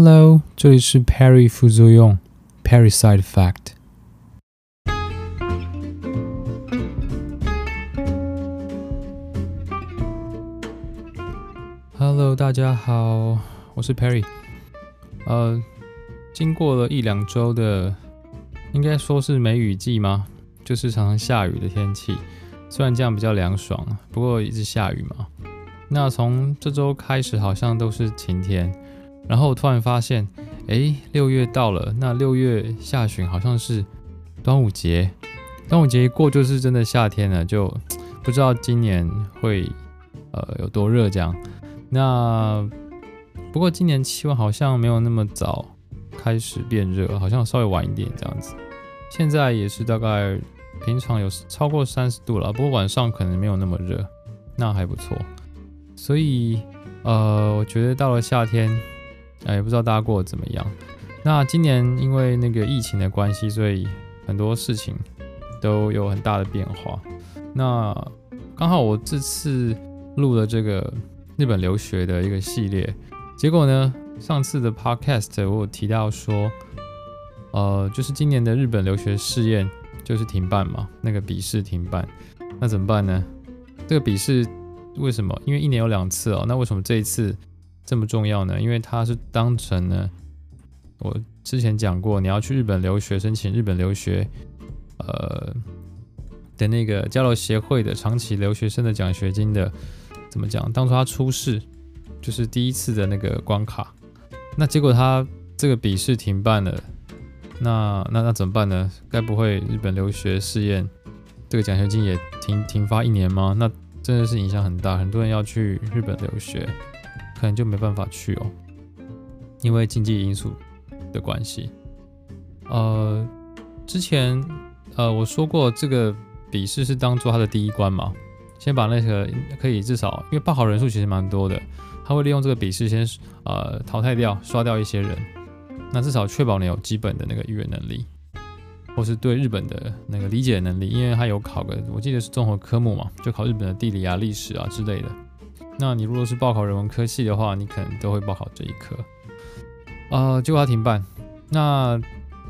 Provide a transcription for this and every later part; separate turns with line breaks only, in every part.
Hello，这里是 Perry 副作用，Perry Side Fact。Hello，大家好，我是 Perry。呃，经过了一两周的，应该说是梅雨季吗？就是常常下雨的天气。虽然这样比较凉爽，不过一直下雨嘛。那从这周开始，好像都是晴天。然后突然发现，哎，六月到了。那六月下旬好像是端午节，端午节一过就是真的夏天了。就不知道今年会呃有多热这样。那不过今年气温好像没有那么早开始变热，好像稍微晚一点这样子。现在也是大概平常有超过三十度了，不过晚上可能没有那么热，那还不错。所以呃，我觉得到了夏天。哎，也不知道大家过得怎么样。那今年因为那个疫情的关系，所以很多事情都有很大的变化。那刚好我这次录了这个日本留学的一个系列，结果呢，上次的 podcast 我有提到说，呃，就是今年的日本留学试验就是停办嘛，那个笔试停办，那怎么办呢？这个笔试为什么？因为一年有两次哦，那为什么这一次？这么重要呢？因为它是当成呢，我之前讲过，你要去日本留学，申请日本留学，呃的那个交流协会的长期留学生的奖学金的，怎么讲？当初他初试就是第一次的那个关卡，那结果他这个笔试停办了，那那那怎么办呢？该不会日本留学试验这个奖学金也停停发一年吗？那真的是影响很大，很多人要去日本留学。可能就没办法去哦，因为经济因素的关系。呃，之前呃我说过，这个笔试是当做他的第一关嘛，先把那个可以至少，因为报考人数其实蛮多的，他会利用这个笔试先呃淘汰掉、刷掉一些人，那至少确保你有基本的那个语言能力，或是对日本的那个理解能力，因为他有考个，我记得是综合科目嘛，就考日本的地理啊、历史啊之类的。那你如果是报考人文科系的话，你可能都会报考这一科，啊、呃，结果他停办。那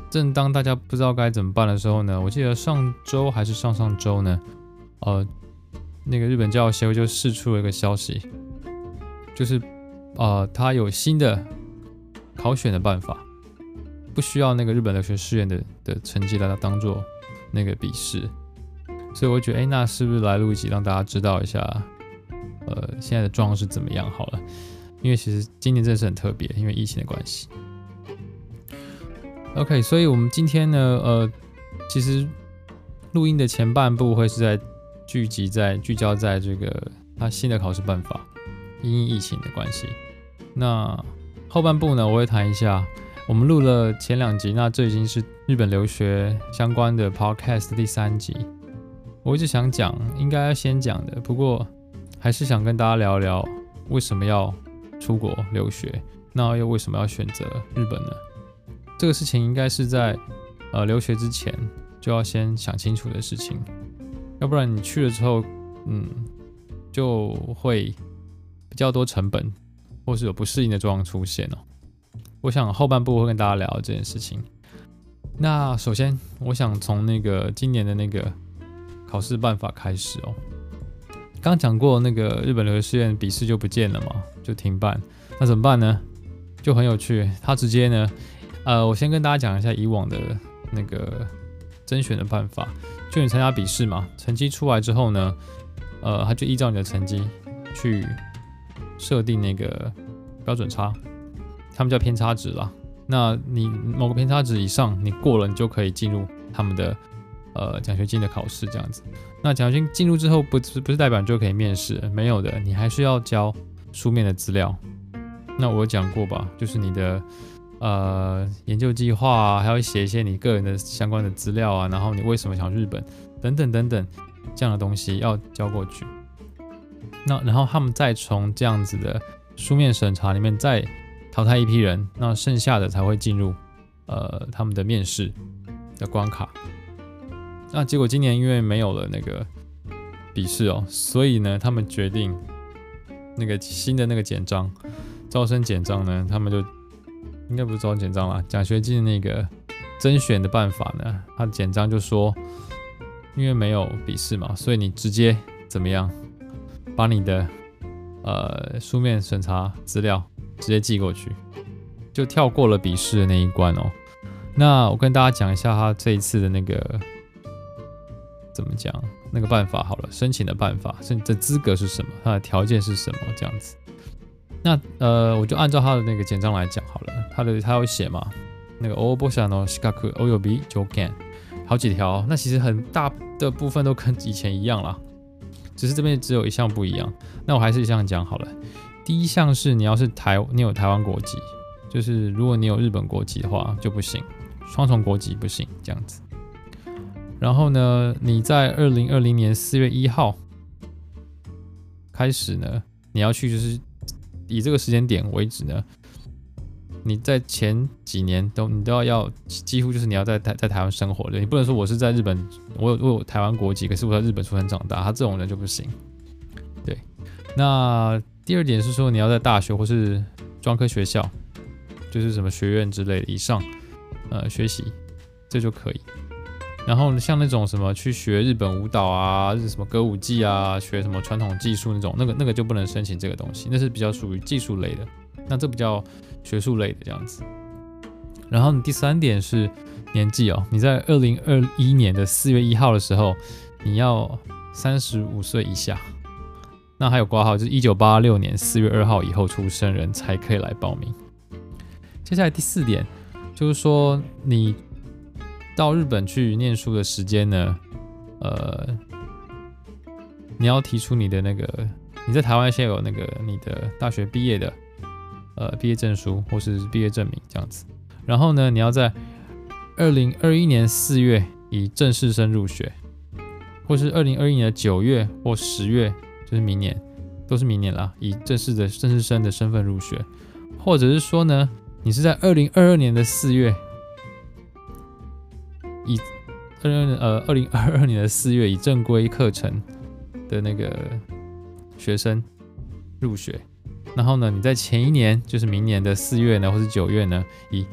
正当大家不知道该怎么办的时候呢，我记得上周还是上上周呢，呃，那个日本教育协会就释出了一个消息，就是呃，他有新的考选的办法，不需要那个日本留学试院的的成绩来当做那个笔试，所以我觉得，哎，那是不是来录一集让大家知道一下？呃，现在的状况是怎么样？好了，因为其实今年真的是很特别，因为疫情的关系。OK，所以我们今天呢，呃，其实录音的前半部会是在聚集在聚焦在这个他新的考试办法，因疫情的关系。那后半部呢，我会谈一下我们录了前两集，那这已经是日本留学相关的 Podcast 第三集。我一直想讲，应该要先讲的，不过。还是想跟大家聊聊为什么要出国留学，那又为什么要选择日本呢？这个事情应该是在呃留学之前就要先想清楚的事情，要不然你去了之后，嗯，就会比较多成本，或是有不适应的状况出现哦。我想后半部会跟大家聊这件事情。那首先，我想从那个今年的那个考试办法开始哦。刚讲过那个日本留学试验笔试就不见了嘛，就停办，那怎么办呢？就很有趣，他直接呢，呃，我先跟大家讲一下以往的那个甄选的办法，就你参加笔试嘛，成绩出来之后呢，呃，他就依照你的成绩去设定那个标准差，他们叫偏差值啦。那你某个偏差值以上，你过了，你就可以进入他们的。呃，奖学金的考试这样子，那奖学金进入之后，不是不是代表你就可以面试，没有的，你还是要交书面的资料。那我讲过吧，就是你的呃研究计划啊，还要写一些你个人的相关的资料啊，然后你为什么想日本，等等等等这样的东西要交过去。那然后他们再从这样子的书面审查里面再淘汰一批人，那剩下的才会进入呃他们的面试的关卡。那结果今年因为没有了那个笔试哦，所以呢，他们决定那个新的那个简章，招生简章呢，他们就应该不是招生简章啦，奖学金那个甄选的办法呢，他简章就说，因为没有笔试嘛，所以你直接怎么样，把你的呃书面审查资料直接寄过去，就跳过了笔试的那一关哦。那我跟大家讲一下他这一次的那个怎么讲那个办法好了，申请的办法，申请的资格是什么，它的条件是什么这样子。那呃，我就按照他的那个简章来讲好了。他的他有写嘛，那个応募者の资格および条件，好几条。那其实很大的部分都跟以前一样啦，只是这边只有一项不一样。那我还是一项讲好了。第一项是你要是台，你有台湾国籍，就是如果你有日本国籍的话就不行，双重国籍不行这样子。 然后呢，你在二零二零年四月一号开始呢，你要去就是。以这个时间点为止呢，你在前几年都你都要要几乎就是你要在台在台湾生活的，你不能说我是在日本，我有我有台湾国籍，可是我在日本出生长大，他这种人就不行。对，那第二点是说你要在大学或是专科学校，就是什么学院之类的以上，呃，学习这就可以。然后像那种什么去学日本舞蹈啊，是什么歌舞伎啊，学什么传统技术那种，那个那个就不能申请这个东西，那是比较属于技术类的。那这比较学术类的这样子。然后你第三点是年纪哦，你在二零二一年的四月一号的时候，你要三十五岁以下。那还有挂号，就是一九八六年四月二号以后出生人才可以来报名。接下来第四点就是说你。到日本去念书的时间呢？呃，你要提出你的那个，你在台湾先有那个你的大学毕业的呃毕业证书或是毕业证明这样子。然后呢，你要在二零二一年四月以正式生入学，或是二零二一年的九月或十月，就是明年，都是明年啦，以正式的正式生的身份入学，或者是说呢，你是在二零二二年的四月。以二零呃二零二二年的四月以正规课程的那个学生入学，然后呢，你在前一年就是明年的四月呢，或是九月呢，以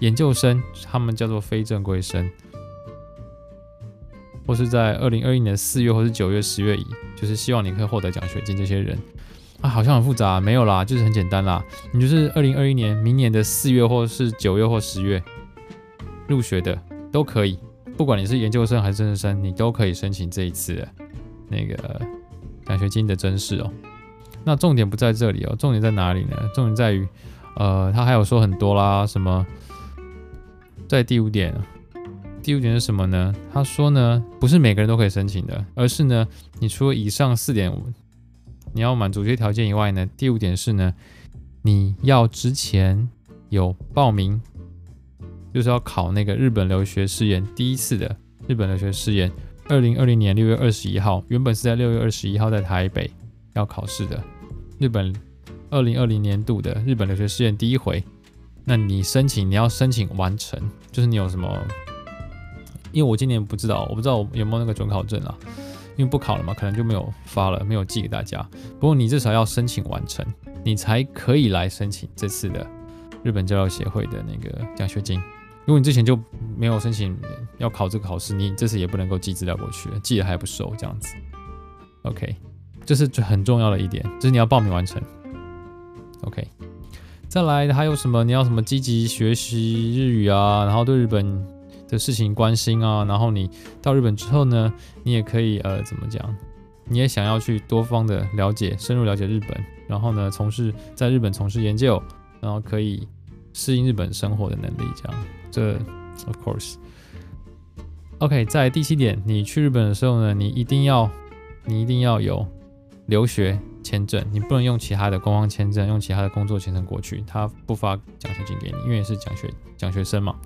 研究生，他们叫做非正规生，或是在二零二一年四月或是九月、十月以，就是希望你可以获得奖学金。这些人啊，好像很复杂，没有啦，就是很简单啦，你就是二零二一年明年的四月或是九月或十月入学的。都可以，不管你是研究生还是正式生，你都可以申请这一次的那个奖学金的甄试哦。那重点不在这里哦，重点在哪里呢？重点在于，呃，他还有说很多啦，什么，在第五点，第五点是什么呢？他说呢，不是每个人都可以申请的，而是呢，你除了以上四点，你要满足这些条件以外呢，第五点是呢，你要之前有报名。就是要考那个日本留学试验，第一次的日本留学试验，二零二零年六月二十一号，原本是在六月二十一号在台北要考试的，日本二零二零年度的日本留学试验第一回，那你申请你要申请完成，就是你有什么？因为我今年不知道，我不知道有没有那个准考证啊，因为不考了嘛，可能就没有发了，没有寄给大家。不过你至少要申请完成，你才可以来申请这次的日本交流协会的那个奖学金。如果你之前就没有申请要考这个考试，你这次也不能够寄资料过去，寄了还不收这样子。OK，这是很重要的一点，就是你要报名完成。OK，再来还有什么？你要什么积极学习日语啊，然后对日本的事情关心啊，然后你到日本之后呢，你也可以呃怎么讲？你也想要去多方的了解，深入了解日本，然后呢从事在日本从事研究，然后可以适应日本生活的能力这样。这，of course。OK，在第七点，你去日本的时候呢，你一定要，你一定要有留学签证，你不能用其他的观光签证，用其他的工作签证过去，他不发奖学金给你，因为是奖学奖学生嘛，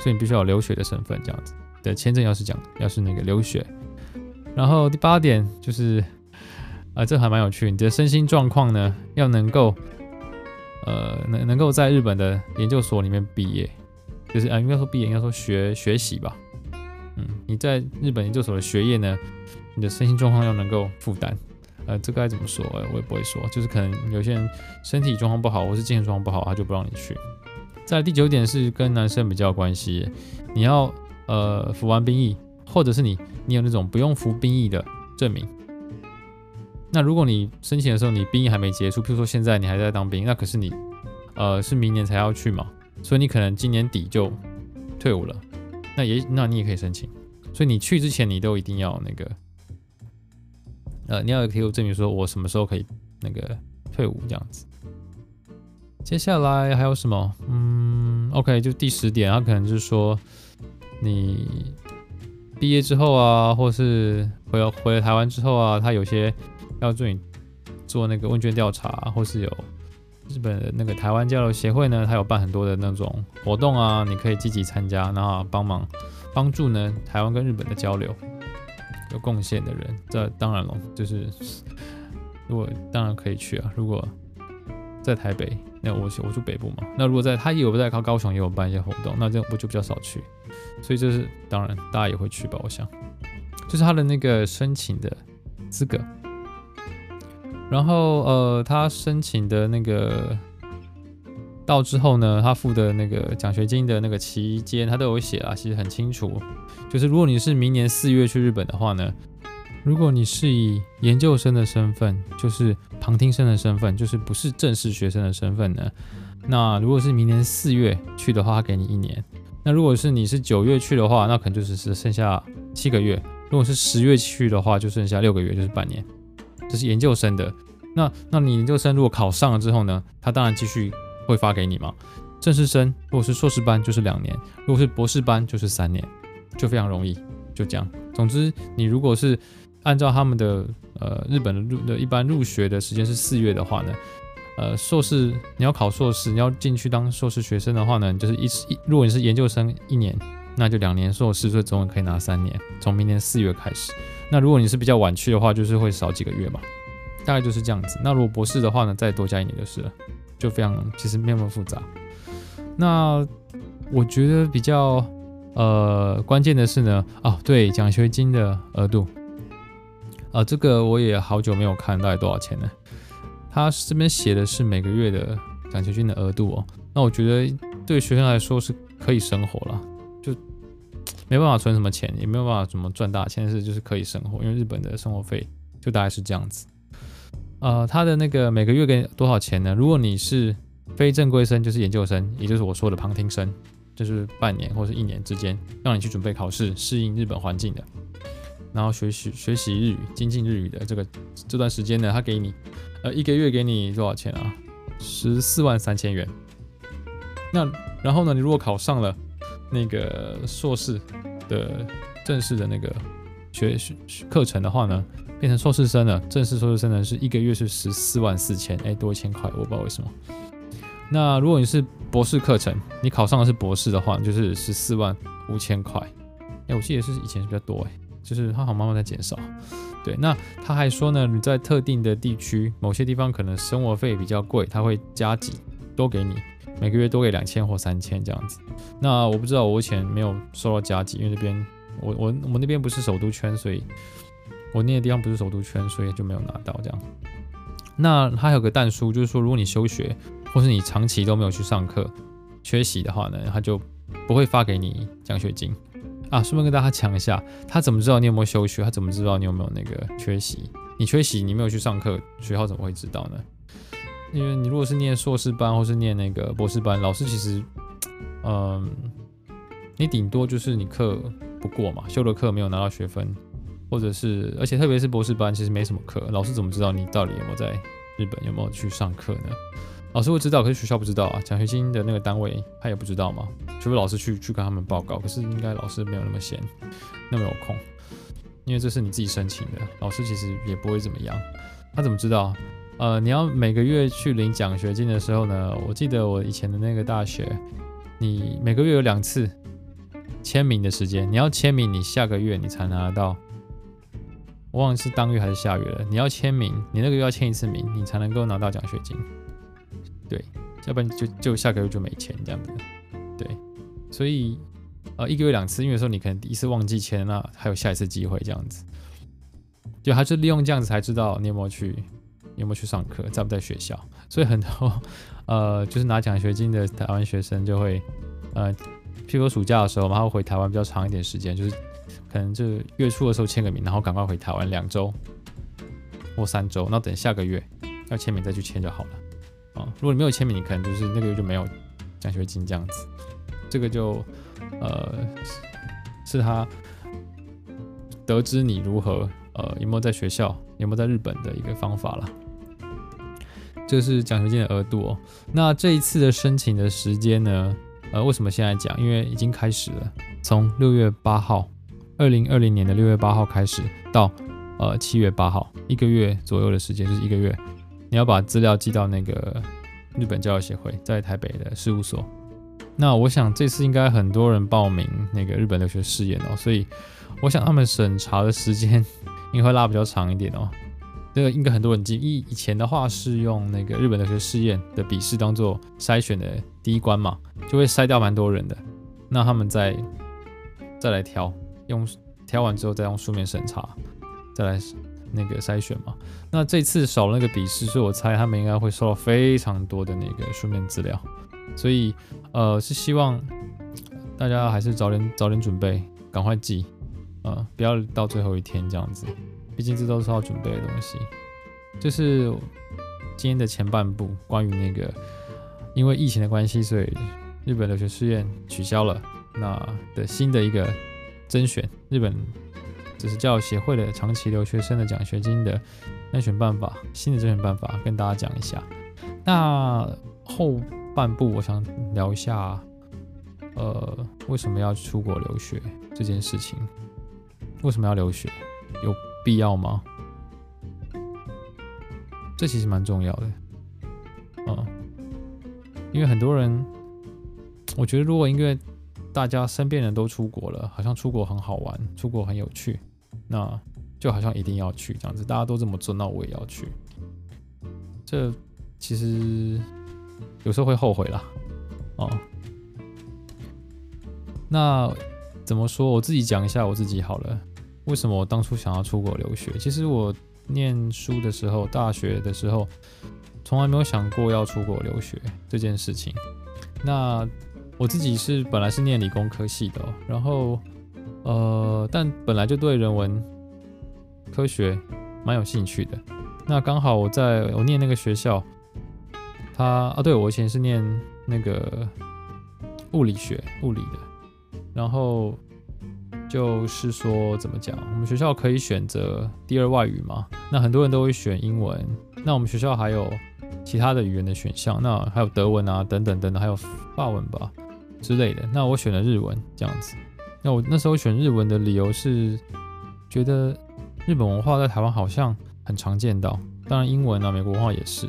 所以你必须要有留学的身份，这样子的签证要是讲要是那个留学。然后第八点就是，啊，这还蛮有趣，你的身心状况呢要能够，呃，能能够在日本的研究所里面毕业。就是啊，应该说毕业，应该说学学习吧。嗯，你在日本研究所的学业呢，你的身心状况要能够负担。呃，这个该怎么说？我也不会说。就是可能有些人身体状况不好，或是精神状况不好，他就不让你去。在第九点是跟男生比较有关系，你要呃服完兵役，或者是你你有那种不用服兵役的证明。那如果你申请的时候你兵役还没结束，譬如说现在你还在当兵，那可是你呃是明年才要去嘛，所以你可能今年底就退伍了，那也那你也可以申请。所以你去之前你都一定要那个。呃，你要可以有证明说，我什么时候可以那个退伍这样子。接下来还有什么？嗯，OK，就第十点，他可能就是说，你毕业之后啊，或是回回台湾之后啊，他有些要做你做那个问卷调查，或是有日本的那个台湾交流协会呢，他有办很多的那种活动啊，你可以积极参加，然后帮忙帮助呢台湾跟日本的交流。有贡献的人，这当然了，就是如果当然可以去啊。如果在台北，那我我住北部嘛。那如果在他也有在高高雄也有办一些活动，那这我就比较少去。所以就是当然大家也会去吧，我想。就是他的那个申请的资格，然后呃，他申请的那个到之后呢，他付的那个奖学金的那个期间，他都有写啊，其实很清楚。就是如果你是明年四月去日本的话呢，如果你是以研究生的身份，就是旁听生的身份，就是不是正式学生的身份呢，那如果是明年四月去的话，他给你一年。那如果是你是九月去的话，那可能就是是剩下七个月。如果是十月去的话，就剩下六个月，就是半年。这是研究生的。那那你研究生如果考上了之后呢，他当然继续会发给你嘛。正式生如果是硕士班就是两年，如果是博士班就是三年。就非常容易，就这样。总之，你如果是按照他们的呃日本的入的一般入学的时间是四月的话呢，呃硕士你要考硕士，你要进去当硕士学生的话呢，就是一一如果你是研究生一年，那就两年硕士，所以总共可以拿三年。从明年四月开始，那如果你是比较晚去的话，就是会少几个月嘛，大概就是这样子。那如果博士的话呢，再多加一年就是了，就非常其实没有那么复杂。那我觉得比较。呃，关键的是呢，哦，对，奖学金的额度，啊、呃，这个我也好久没有看到底多少钱呢？他这边写的是每个月的奖学金的额度哦，那我觉得对学生来说是可以生活了，没办法存什么钱，也没有办法怎么赚大钱，但是就是可以生活，因为日本的生活费就大概是这样子。呃，他的那个每个月给多少钱呢？如果你是非正规生，就是研究生，也就是我说的旁听生。就是半年或是一年之间，让你去准备考试，适应日本环境的，然后学习学习日语，精进日语的这个这段时间呢，他给你，呃，一个月给你多少钱啊？十四万三千元。那然后呢，你如果考上了那个硕士的正式的那个学学课程的话呢，变成硕士生了，正式硕士生呢是一个月是十四万四千，哎，多一千块，我不知道为什么。那如果你是博士课程，你考上的是博士的话，就是十四万五千块。哎，我记得是以前是比较多哎，就是它好慢慢在减少。对，那他还说呢，你在特定的地区，某些地方可能生活费比较贵，他会加几多给你，每个月多给两千或三千这样子。那我不知道，我以前没有收到加给，因为那边我我我那边不是首都圈，所以我那个地方不是首都圈，所以就没有拿到这样。那他还有个但书，就是说如果你休学。或是你长期都没有去上课，缺席的话呢，他就不会发给你奖学金啊。顺便跟大家讲一下，他怎么知道你有没有休学？他怎么知道你有没有那个缺席？你缺席，你没有去上课，学校怎么会知道呢？因为你如果是念硕士班或是念那个博士班，老师其实，嗯，你顶多就是你课不过嘛，修了课没有拿到学分，或者是，而且特别是博士班，其实没什么课，老师怎么知道你到底有没有在日本有没有去上课呢？老师会知道，可是学校不知道啊。奖学金的那个单位他也不知道嘛，除非老师去去跟他们报告。可是应该老师没有那么闲，那么有空，因为这是你自己申请的，老师其实也不会怎么样。他怎么知道？呃，你要每个月去领奖学金的时候呢？我记得我以前的那个大学，你每个月有两次签名的时间，你要签名，你下个月你才拿得到。我忘了是当月还是下月了。你要签名，你那个月要签一次名，你才能够拿到奖学金。对，要不然就就下个月就没钱这样子。对，所以呃一个月两次，因为说你可能一次忘记签，那还有下一次机会这样子。就还是利用这样子才知道你有没有去有没有去上课，在不在学校。所以很多 呃，就是拿奖学金的台湾学生就会呃，譬如说暑假的时候，然后回台湾比较长一点时间，就是可能就月初的时候签个名，然后赶快回台湾两周或三周，那等下个月要签名再去签就好了啊。如果你没有签名，你可能就是那个月就没有奖学金这样子。这个就呃是他得知你如何呃有没有在学校有没有在日本的一个方法了。这是奖学金的额度哦。那这一次的申请的时间呢？呃，为什么现在讲？因为已经开始了，从六月八号，二零二零年的六月八号开始到呃七月八号，一个月左右的时间，就是一个月，你要把资料寄到那个日本教育协会在台北的事务所。那我想这次应该很多人报名那个日本留学试验哦，所以我想他们审查的时间应该会拉比较长一点哦。这个应该很多人记，以以前的话是用那个日本留学试验的笔试当做筛选的第一关嘛，就会筛掉蛮多人的。那他们再再来挑，用挑完之后再用书面审查，再来那个筛选嘛。那这次少了那个笔试，所以我猜他们应该会收到非常多的那个书面资料。所以，呃，是希望大家还是早点早点准备，赶快记，呃，不要到最后一天这样子，毕竟这都是要准备的东西。就是今天的前半部，关于那个因为疫情的关系，所以日本留学试验取消了，那的新的一个甄选，日本就是教育协会的长期留学生的奖学金的甄选办法，新的甄选办法跟大家讲一下。那后。半部我想聊一下，呃，为什么要出国留学这件事情？为什么要留学？有必要吗？这其实蛮重要的，嗯，因为很多人，我觉得如果因为大家身边人都出国了，好像出国很好玩，出国很有趣，那就好像一定要去这样子，大家都这么做，那我也要去。这其实。有时候会后悔啦，哦。那怎么说？我自己讲一下我自己好了。为什么我当初想要出国留学？其实我念书的时候，大学的时候，从来没有想过要出国留学这件事情。那我自己是本来是念理工科系的，然后呃，但本来就对人文科学蛮有兴趣的。那刚好我在我念那个学校。他啊，对，我以前是念那个物理学、物理的，然后就是说怎么讲，我们学校可以选择第二外语嘛，那很多人都会选英文，那我们学校还有其他的语言的选项，那还有德文啊，等等等等，还有法文吧之类的，那我选了日文这样子。那我那时候选日文的理由是觉得日本文化在台湾好像很常见到，当然英文啊，美国文化也是。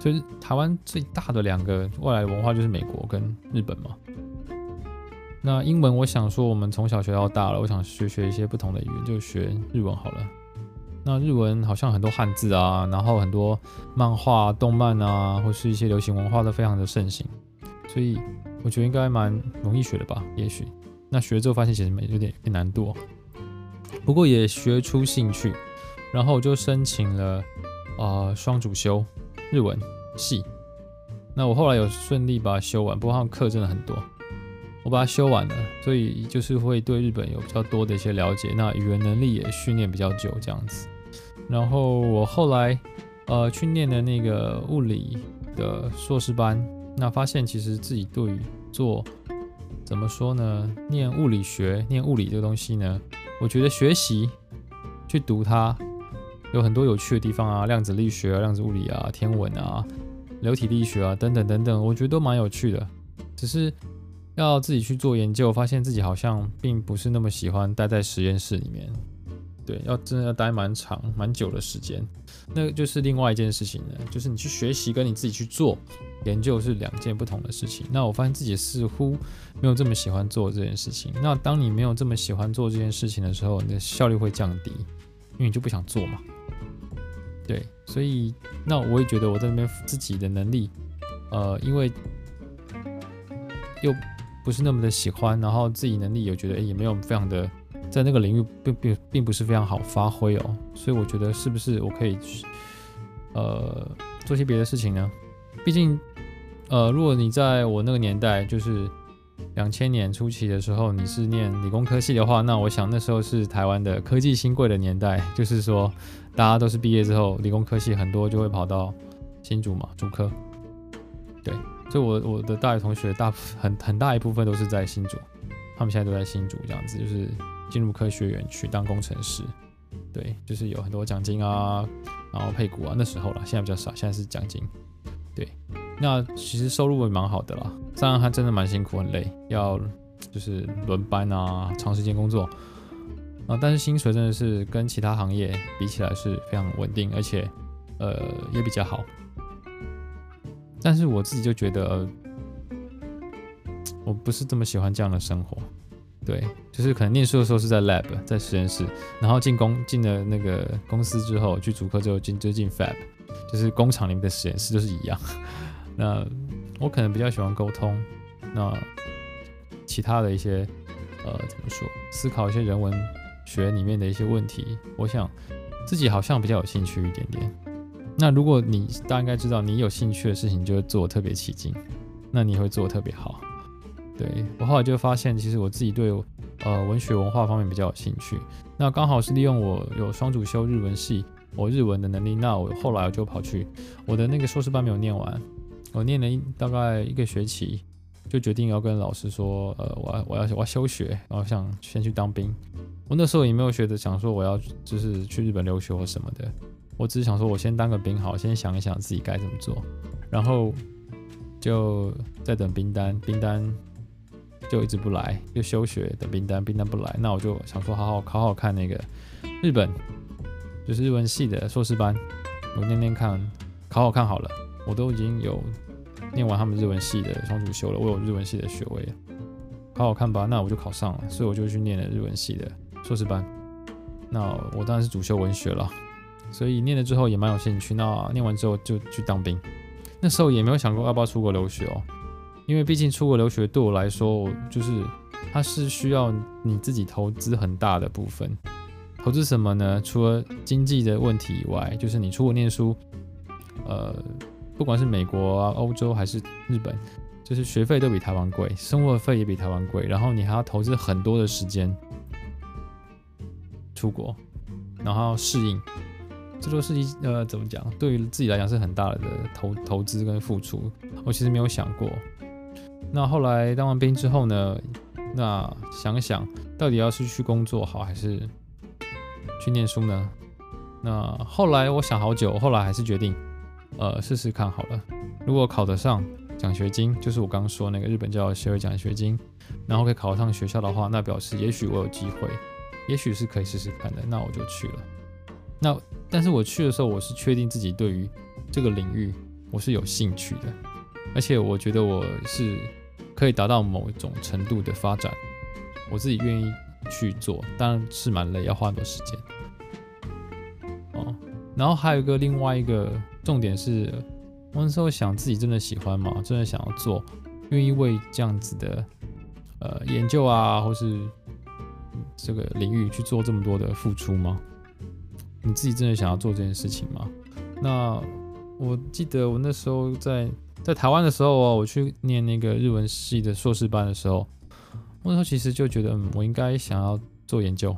就是台湾最大的两个外来文化就是美国跟日本嘛。那英文，我想说我们从小学到大了，我想学学一些不同的语言，就学日文好了。那日文好像很多汉字啊，然后很多漫画、动漫啊，或是一些流行文化都非常的盛行，所以我觉得应该蛮容易学的吧？也许。那学之后发现其实没有点点难度，不过也学出兴趣，然后我就申请了啊双主修。日文系，那我后来有顺利把它修完，不过它课真的很多，我把它修完了，所以就是会对日本有比较多的一些了解，那语言能力也训练比较久这样子。然后我后来呃去念的那个物理的硕士班，那发现其实自己对于做怎么说呢，念物理学、念物理这个东西呢，我觉得学习去读它。有很多有趣的地方啊，量子力学啊、量子物理啊、天文啊、流体力学啊等等等等，我觉得都蛮有趣的。只是要自己去做研究，发现自己好像并不是那么喜欢待在实验室里面。对，要真的要待蛮长、蛮久的时间，那就是另外一件事情了。就是你去学习跟你自己去做研究是两件不同的事情。那我发现自己似乎没有这么喜欢做这件事情。那当你没有这么喜欢做这件事情的时候，你的效率会降低，因为你就不想做嘛。对，所以那我也觉得我在那边自己的能力，呃，因为又不是那么的喜欢，然后自己能力也觉得也没有非常的在那个领域并并并不是非常好发挥哦，所以我觉得是不是我可以去呃做些别的事情呢？毕竟，呃，如果你在我那个年代，就是两千年初期的时候，你是念理工科系的话，那我想那时候是台湾的科技新贵的年代，就是说大家都是毕业之后，理工科系很多就会跑到新竹嘛，竹科。对，所以我我的大学同学大很很大一部分都是在新竹，他们现在都在新竹这样子，就是进入科学园区当工程师。对，就是有很多奖金啊，然后配股啊，那时候啦，现在比较少，现在是奖金。对，那其实收入也蛮好的啦，当然他真的蛮辛苦，很累，要就是轮班啊，长时间工作啊，但是薪水真的是跟其他行业比起来是非常稳定，而且呃也比较好。但是我自己就觉得，我不是这么喜欢这样的生活。对，就是可能念书的时候是在 lab，在实验室，然后进工进了那个公司之后，去主科之后进就进 fab，就是工厂里面的实验室都是一样。那我可能比较喜欢沟通，那其他的一些呃怎么说，思考一些人文学里面的一些问题，我想自己好像比较有兴趣一点点。那如果你大家应该知道，你有兴趣的事情就会做特别起劲，那你会做得特别好。对，我后来就发现，其实我自己对呃文学文化方面比较有兴趣。那刚好是利用我有双主修日文系，我日文的能力。那我后来我就跑去我的那个硕士班没有念完，我念了一大概一个学期，就决定要跟老师说，呃，我要我要我要休学，然后想先去当兵。我那时候也没有学着想说我要就是去日本留学或什么的，我只是想说我先当个兵好，先想一想自己该怎么做，然后就在等兵单，兵单。就一直不来，就休学等兵单，兵单不来，那我就想说好好考好看那个日本，就是日文系的硕士班，我念念看，考好看好了，我都已经有念完他们日文系的双主修了，我有日文系的学位，考好看吧，那我就考上了，所以我就去念了日文系的硕士班。那我当然是主修文学了，所以念了之后也蛮有兴趣。那念完之后就去当兵，那时候也没有想过要不要出国留学哦。因为毕竟出国留学对我来说，就是它是需要你自己投资很大的部分。投资什么呢？除了经济的问题以外，就是你出国念书，呃，不管是美国啊、欧洲还是日本，就是学费都比台湾贵，生活费也比台湾贵，然后你还要投资很多的时间出国，然后适应，这都是一呃怎么讲？对于自己来讲是很大的投投资跟付出。我其实没有想过。那后来当完兵之后呢？那想想到底要是去工作好，还是去念书呢？那后来我想好久，后来还是决定，呃，试试看好了。如果考得上奖学金，就是我刚刚说那个日本教育协会奖学金，然后可以考上学校的话，那表示也许我有机会，也许是可以试试看的。那我就去了。那但是我去的时候，我是确定自己对于这个领域我是有兴趣的，而且我觉得我是。可以达到某一种程度的发展，我自己愿意去做，当然是蛮累，要花很多时间。哦，然后还有一个另外一个重点是，我那时候想自己真的喜欢吗？真的想要做，愿意为这样子的呃研究啊，或是这个领域去做这么多的付出吗？你自己真的想要做这件事情吗？那我记得我那时候在。在台湾的时候哦，我去念那个日文系的硕士班的时候，我那时候其实就觉得，嗯，我应该想要做研究，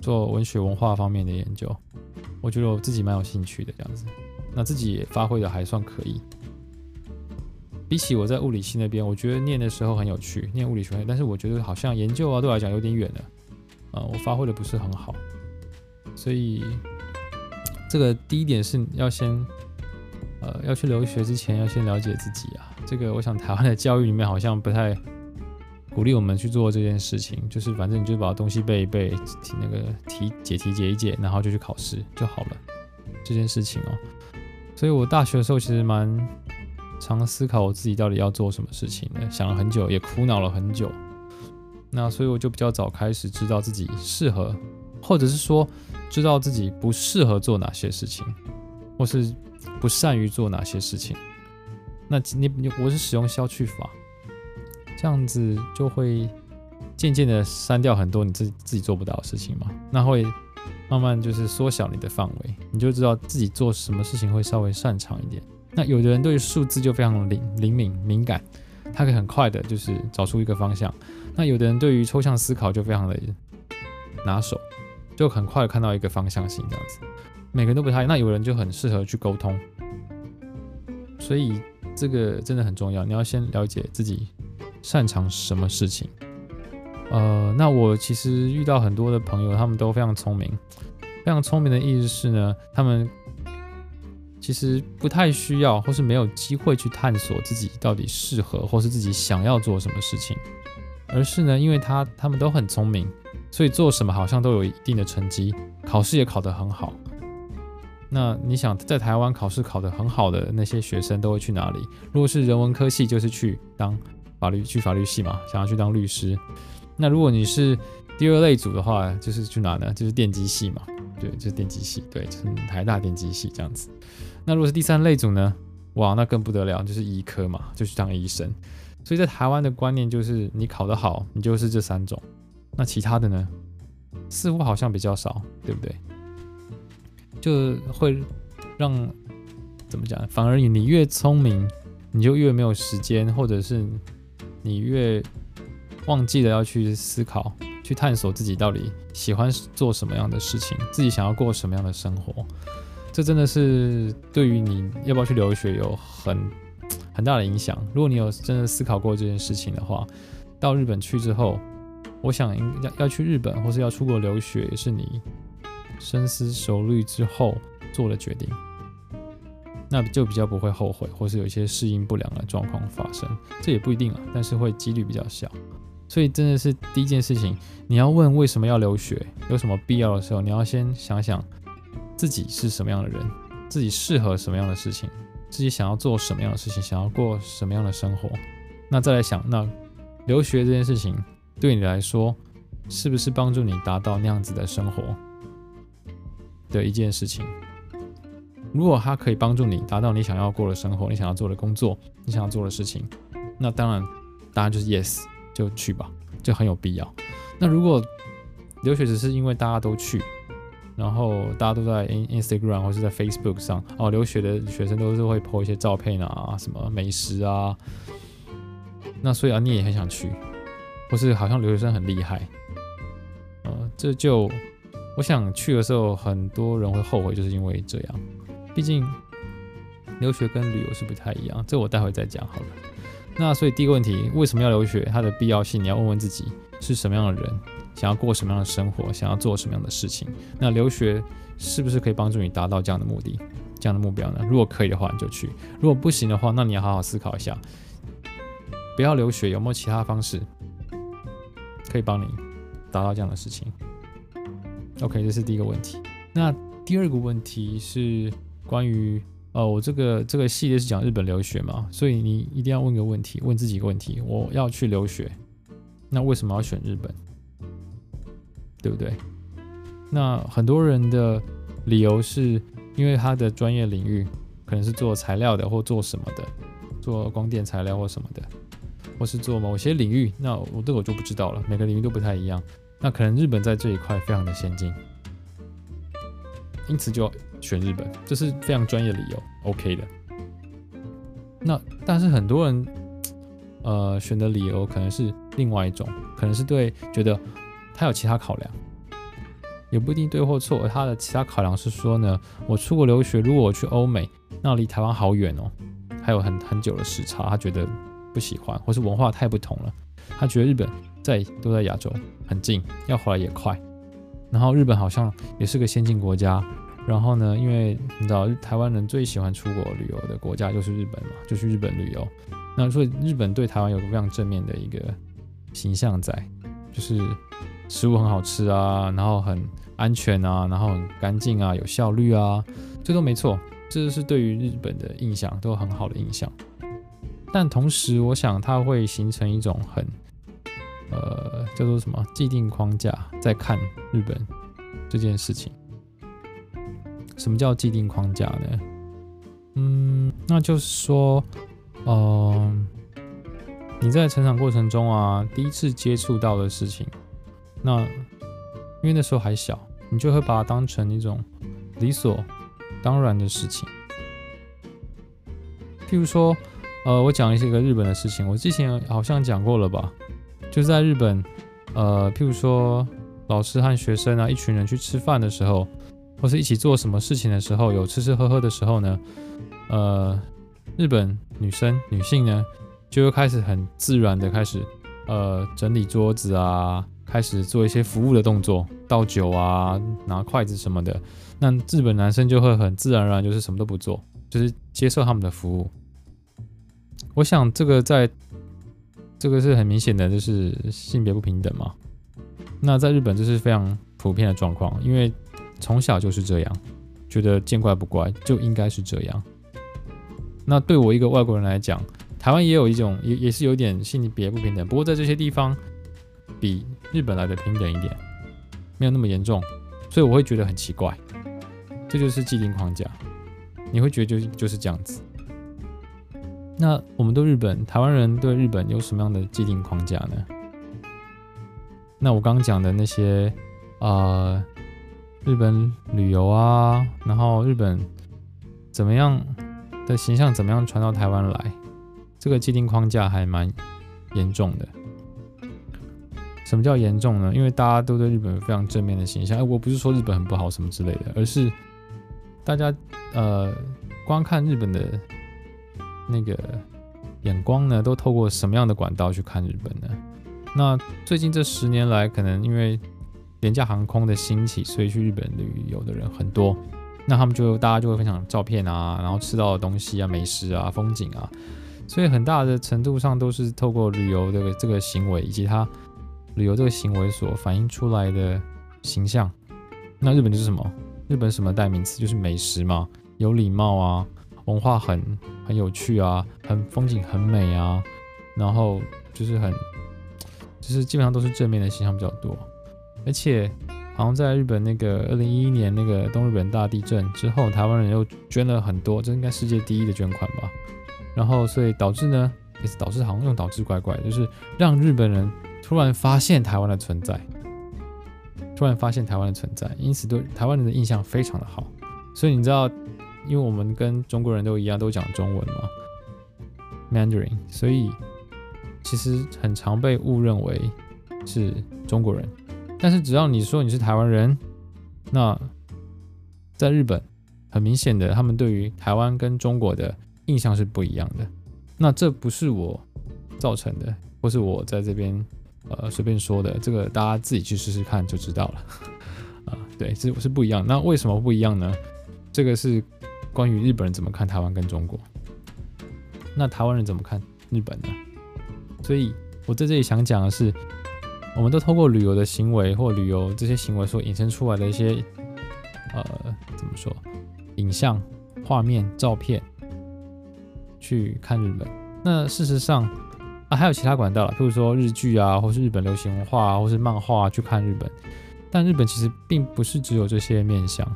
做文学文化方面的研究。我觉得我自己蛮有兴趣的这样子，那自己也发挥的还算可以。比起我在物理系那边，我觉得念的时候很有趣，念物理学，但是我觉得好像研究啊对我来讲有点远了，啊，我发挥的不是很好。所以这个第一点是要先。呃，要去留学之前，要先了解自己啊。这个，我想台湾的教育里面好像不太鼓励我们去做这件事情。就是反正你就把东西背一背，那个题解题解一解，然后就去考试就好了。这件事情哦，所以我大学的时候其实蛮常思考我自己到底要做什么事情的，想了很久，也苦恼了很久。那所以我就比较早开始知道自己适合，或者是说知道自己不适合做哪些事情，或是。不善于做哪些事情？那你你我是使用消去法，这样子就会渐渐的删掉很多你自己自己做不到的事情嘛。那会慢慢就是缩小你的范围，你就知道自己做什么事情会稍微擅长一点。那有的人对于数字就非常灵灵敏敏感，他可以很快的就是找出一个方向。那有的人对于抽象思考就非常的拿手，就很快看到一个方向性这样子。每个人都不太，那有人就很适合去沟通。所以这个真的很重要，你要先了解自己擅长什么事情。呃，那我其实遇到很多的朋友，他们都非常聪明。非常聪明的意思是呢，他们其实不太需要，或是没有机会去探索自己到底适合，或是自己想要做什么事情，而是呢，因为他他们都很聪明，所以做什么好像都有一定的成绩，考试也考得很好。那你想，在台湾考试考得很好的那些学生都会去哪里？如果是人文科系，就是去当法律，去法律系嘛，想要去当律师。那如果你是第二类组的话，就是去哪呢？就是电机系嘛，对，就是电机系，对，就是台大电机系这样子。那如果是第三类组呢？哇，那更不得了，就是医科嘛，就去当医生。所以在台湾的观念就是，你考得好，你就是这三种。那其他的呢？似乎好像比较少，对不对？就会让怎么讲？反而你越聪明，你就越没有时间，或者是你越。忘记了要去思考、去探索自己到底喜欢做什么样的事情，自己想要过什么样的生活。这真的是对于你要不要去留学有很很大的影响。如果你有真的思考过这件事情的话，到日本去之后，我想要要去日本或是要出国留学，也是你深思熟虑之后做的决定。那就比较不会后悔，或是有一些适应不良的状况发生。这也不一定啊，但是会几率比较小。所以真的是第一件事情，你要问为什么要留学，有什么必要的时候，你要先想想自己是什么样的人，自己适合什么样的事情，自己想要做什么样的事情，想要过什么样的生活。那再来想，那留学这件事情对你来说，是不是帮助你达到那样子的生活的一件事情？如果它可以帮助你达到你想要过的生活，你想要做的工作，你想要做的事情，那当然答案就是 yes。就去吧，就很有必要。那如果留学只是因为大家都去，然后大家都在 Instagram 或是在 Facebook 上哦，留学的学生都是会 po 一些照片啊，什么美食啊，那所以啊，你也很想去，或是好像留学生很厉害，呃，这就我想去的时候，很多人会后悔，就是因为这样。毕竟留学跟旅游是不太一样，这我待会再讲好了。那所以第一个问题，为什么要留学？它的必要性，你要问问自己是什么样的人，想要过什么样的生活，想要做什么样的事情。那留学是不是可以帮助你达到这样的目的、这样的目标呢？如果可以的话，你就去；如果不行的话，那你要好好思考一下，不要留学，有没有其他方式可以帮你达到这样的事情？OK，这是第一个问题。那第二个问题是关于。哦，我这个这个系列是讲日本留学嘛，所以你一定要问个问题，问自己一个问题：我要去留学，那为什么要选日本？对不对？那很多人的理由是因为他的专业领域可能是做材料的，或做什么的，做光电材料或什么的，或是做某些领域。那我这个我就不知道了，每个领域都不太一样。那可能日本在这一块非常的先进，因此就。选日本，这是非常专业理由，OK 的。那但是很多人，呃，选的理由可能是另外一种，可能是对觉得他有其他考量，也不一定对或错。他的其他考量是说呢，我出国留学，如果我去欧美，那离台湾好远哦，还有很很久的时差，他觉得不喜欢，或是文化太不同了。他觉得日本在都在亚洲，很近，要回来也快。然后日本好像也是个先进国家。然后呢，因为你知道台湾人最喜欢出国旅游的国家就是日本嘛，就去日本旅游。那所以日本对台湾有个非常正面的一个形象在，就是食物很好吃啊，然后很安全啊，然后很干净啊，有效率啊，这都没错，这是对于日本的印象都很好的印象。但同时，我想它会形成一种很呃叫做什么既定框架，在看日本这件事情。什么叫既定框架呢？嗯，那就是说，嗯、呃，你在成长过程中啊，第一次接触到的事情，那因为那时候还小，你就会把它当成一种理所当然的事情。譬如说，呃，我讲一些个日本的事情，我之前好像讲过了吧？就在日本，呃，譬如说老师和学生啊，一群人去吃饭的时候，或是一起做什么事情的时候，有吃吃喝喝的时候呢，呃，日本女生女性呢，就会开始很自然的开始，呃，整理桌子啊。开始做一些服务的动作，倒酒啊，拿筷子什么的。那日本男生就会很自然而然，就是什么都不做，就是接受他们的服务。我想这个在，这个是很明显的，就是性别不平等嘛。那在日本这是非常普遍的状况，因为从小就是这样，觉得见怪不怪，就应该是这样。那对我一个外国人来讲，台湾也有一种，也也是有点性别不平等，不过在这些地方。比日本来的平等一点，没有那么严重，所以我会觉得很奇怪。这就是既定框架，你会觉得就就是这样子。那我们对日本，台湾人对日本有什么样的既定框架呢？那我刚刚讲的那些啊、呃，日本旅游啊，然后日本怎么样的形象怎么样传到台湾来，这个既定框架还蛮严重的。什么叫严重呢？因为大家都对日本非常正面的形象。哎，我不是说日本很不好什么之类的，而是大家呃观看日本的那个眼光呢，都透过什么样的管道去看日本呢？那最近这十年来，可能因为廉价航空的兴起，所以去日本旅游的人很多。那他们就大家就会分享照片啊，然后吃到的东西啊、美食啊、风景啊，所以很大的程度上都是透过旅游的这个行为以及他。旅游这个行为所反映出来的形象，那日本就是什么？日本什么代名词？就是美食嘛，有礼貌啊，文化很很有趣啊，很风景很美啊，然后就是很，就是基本上都是正面的形象比较多。而且好像在日本那个二零一一年那个东日本大地震之后，台湾人又捐了很多，这应该世界第一的捐款吧。然后所以导致呢，也是导致好像用导致怪怪，就是让日本人。突然发现台湾的存在，突然发现台湾的存在，因此对台湾人的印象非常的好。所以你知道，因为我们跟中国人都一样，都讲中文嘛，Mandarin，所以其实很常被误认为是中国人。但是只要你说你是台湾人，那在日本很明显的，他们对于台湾跟中国的印象是不一样的。那这不是我造成的，或是我在这边。呃，随便说的，这个大家自己去试试看就知道了。啊，对，是是不一样。那为什么不一样呢？这个是关于日本人怎么看台湾跟中国。那台湾人怎么看日本呢？所以我在这里想讲的是，我们都透过旅游的行为或旅游这些行为所引申出来的一些，呃，怎么说，影像、画面、照片，去看日本。那事实上。啊，还有其他管道了，譬如说日剧啊，或是日本流行文化啊，或是漫画啊，去看日本。但日本其实并不是只有这些面向，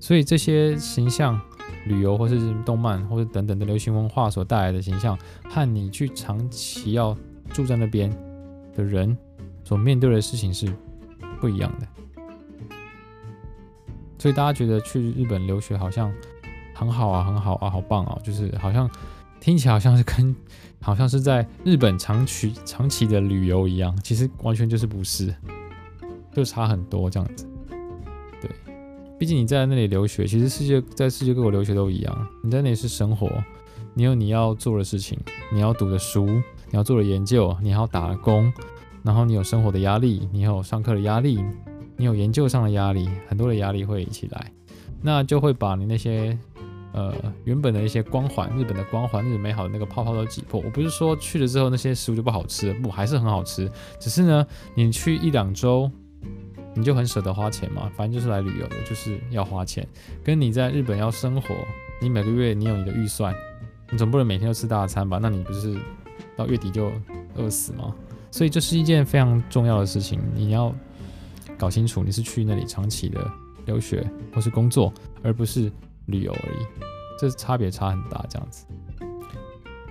所以这些形象、旅游或是动漫或是等等的流行文化所带来的形象，和你去长期要住在那边的人所面对的事情是不一样的。所以大家觉得去日本留学好像很好啊，很好啊，好棒啊，就是好像听起来好像是跟。好像是在日本长期长期的旅游一样，其实完全就是不是，就差很多这样子。毕竟你在那里留学，其实世界在世界各国留学都一样，你在那里是生活，你有你要做的事情，你要读的书，你要做的研究，你还要打工，然后你有生活的压力，你有上课的压力，你有研究上的压力，很多的压力会一起来，那就会把你那些。呃，原本的一些光环，日本的光环，日本美好的那个泡泡都挤破。我不是说去了之后那些食物就不好吃，不，还是很好吃。只是呢，你去一两周，你就很舍得花钱嘛。反正就是来旅游的，就是要花钱。跟你在日本要生活，你每个月你有你的预算，你总不能每天都吃大餐吧？那你不是到月底就饿死吗？所以这是一件非常重要的事情，你要搞清楚，你是去那里长期的留学或是工作，而不是。旅游而已，这差别差很大，这样子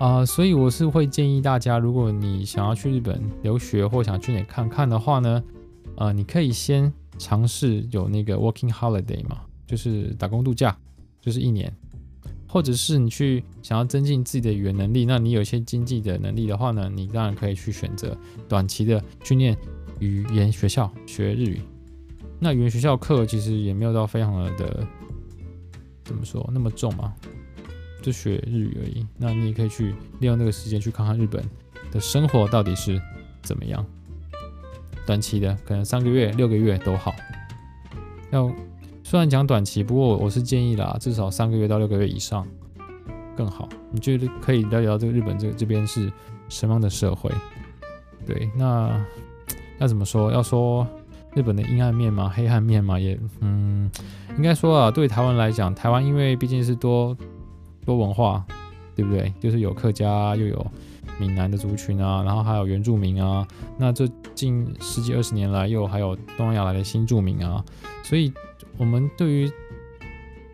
啊、所以我是会建议大家，如果你想要去日本留学或想去哪看看的话呢，呃，你可以先尝试有那个 working holiday 嘛，就是打工度假，就是一年。或者是你去想要增进自己的语言能力，那你有一些经济的能力的话呢，你当然可以去选择短期的去念语言学校学日语。那语言学校课其实也没有到非常的怎么说那么重嘛，就学日语而已。那你也可以去利用那个时间去看看日本的生活到底是怎么样。短期的可能三个月、六个月都好。要。虽然讲短期，不过我是建议啦，至少三个月到六个月以上更好。你觉得可以了解到这个日本这这边是什么样的社会？对，那要怎么说？要说日本的阴暗面吗？黑暗面吗？也，嗯，应该说啊，对台湾来讲，台湾因为毕竟是多多文化，对不对？就是有客家，又有闽南的族群啊，然后还有原住民啊。那这近十几二十年来，又还有东南亚来的新住民啊，所以。我们对于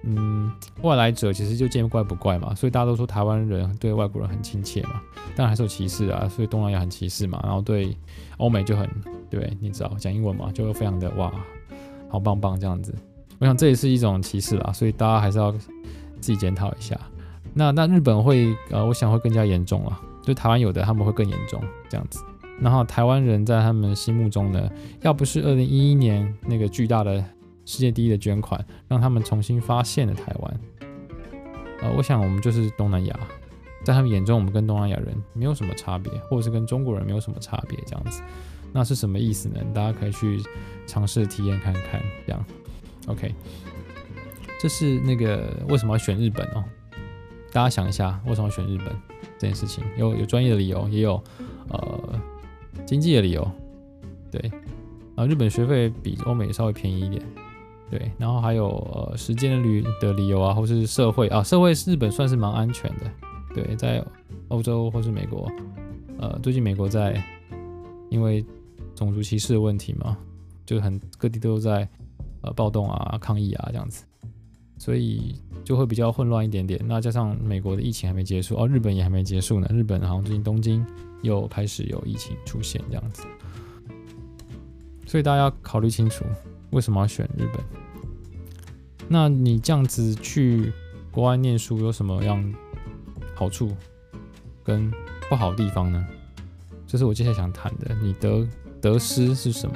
嗯外来者其实就见怪不怪嘛，所以大家都说台湾人对外国人很亲切嘛，但还是有歧视啊，所以东南亚很歧视嘛，然后对欧美就很对，你知道讲英文嘛，就会非常的哇，好棒棒这样子。我想这也是一种歧视啦，所以大家还是要自己检讨一下。那那日本会呃，我想会更加严重了，就台湾有的他们会更严重这样子。然后台湾人在他们心目中呢，要不是二零一一年那个巨大的。世界第一的捐款，让他们重新发现了台湾。呃，我想我们就是东南亚，在他们眼中，我们跟东南亚人没有什么差别，或者是跟中国人没有什么差别，这样子。那是什么意思呢？大家可以去尝试体验看看。这样，OK。这是那个为什么要选日本哦？大家想一下，为什么要选日本这件事情？有有专业的理由，也有呃经济的理由。对，啊，日本学费比欧美稍微便宜一点。对，然后还有呃时间的旅的理由啊，或是社会啊，社会日本算是蛮安全的。对，在欧洲或是美国，呃，最近美国在因为种族歧视的问题嘛，就很各地都在呃暴动啊、抗议啊这样子，所以就会比较混乱一点点。那加上美国的疫情还没结束，哦，日本也还没结束呢。日本好像最近东京又开始有疫情出现这样子，所以大家要考虑清楚为什么要选日本。那你这样子去国外念书有什么样好处跟不好地方呢？这是我接下来想谈的。你得得失是什么？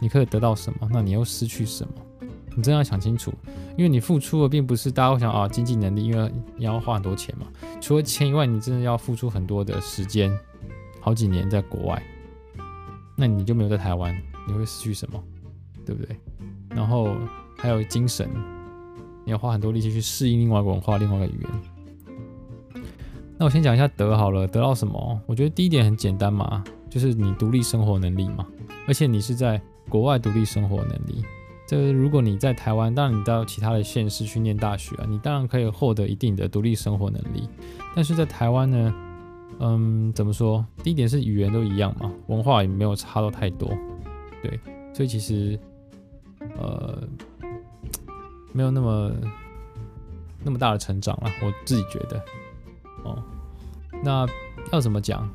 你可以得到什么？那你又失去什么？你真要想清楚，因为你付出的并不是大家会想啊，经济能力，因为你要花很多钱嘛。除了钱以外，你真的要付出很多的时间，好几年在国外，那你就没有在台湾，你会失去什么？对不对？然后。还有精神，你要花很多力气去适应另外一个文化、另外一个语言。那我先讲一下得好了，得到什么？我觉得第一点很简单嘛，就是你独立生活能力嘛，而且你是在国外独立生活能力。这如果你在台湾，当然你到其他的县市去念大学啊，你当然可以获得一定的独立生活能力。但是在台湾呢，嗯，怎么说？第一点是语言都一样嘛，文化也没有差到太多，对，所以其实，呃。没有那么那么大的成长了，我自己觉得。哦，那要怎么讲？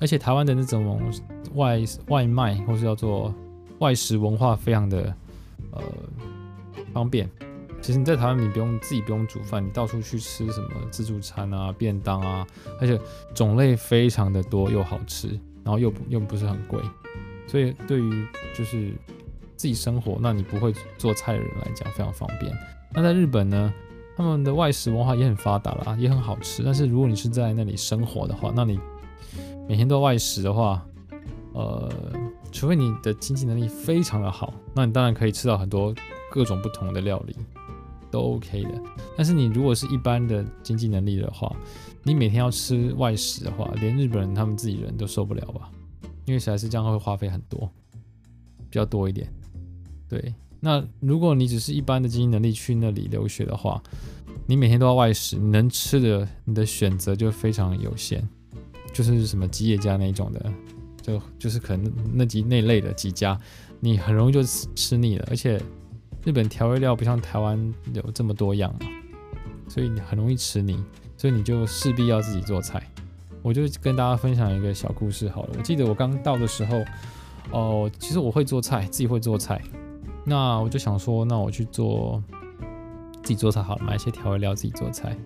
而且台湾的那种外外卖或是叫做外食文化非常的呃方便。其实你在台湾你不用自己不用煮饭，你到处去吃什么自助餐啊、便当啊，而且种类非常的多又好吃，然后又不又不是很贵，所以对于就是。自己生活，那你不会做菜的人来讲非常方便。那在日本呢，他们的外食文化也很发达啦，也很好吃。但是如果你是在那里生活的话，那你每天都外食的话，呃，除非你的经济能力非常的好，那你当然可以吃到很多各种不同的料理，都 OK 的。但是你如果是一般的经济能力的话，你每天要吃外食的话，连日本人他们自己人都受不了吧？因为实在是这样会花费很多，比较多一点。对，那如果你只是一般的经济能力去那里留学的话，你每天都要外食，你能吃的你的选择就非常有限，就是什么吉野家那种的，就就是可能那几那类的几家，你很容易就吃吃腻了。而且日本调味料不像台湾有这么多样嘛，所以你很容易吃腻，所以你就势必要自己做菜。我就跟大家分享一个小故事好了。我记得我刚到的时候，哦，其实我会做菜，自己会做菜。那我就想说，那我去做自己做菜好了，买一些调味料自己做菜。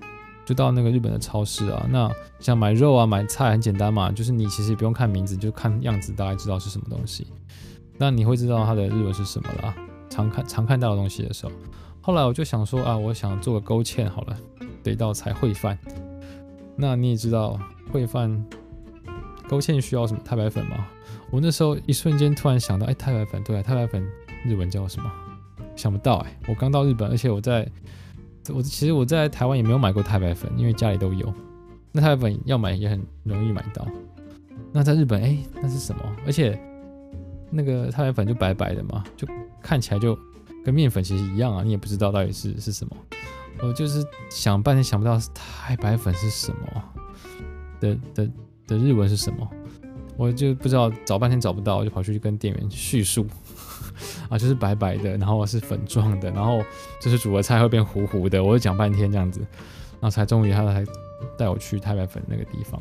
就到那个日本的超市啊，那像买肉啊、买菜很简单嘛，就是你其实不用看名字，就看样子大概知道是什么东西。那你会知道它的日文是什么啦？常看常看到的东西的时候，后来我就想说啊，我想做个勾芡好了，的一道菜烩饭。那你也知道烩饭勾芡需要什么太白粉吗？我那时候一瞬间突然想到，哎，太白粉，对啊，太白粉日文叫什么？想不到哎，我刚到日本，而且我在。我其实我在台湾也没有买过太白粉，因为家里都有。那太白粉要买也很容易买到。那在日本，哎，那是什么？而且那个太白粉就白白的嘛，就看起来就跟面粉其实一样啊，你也不知道到底是是什么。我就是想半天想不到太白粉是什么的的的日文是什么，我就不知道，找半天找不到，我就跑去跟店员叙述。啊，就是白白的，然后是粉状的，然后就是煮了菜会变糊糊的，我就讲半天这样子，然后才终于他才带我去太白粉那个地方。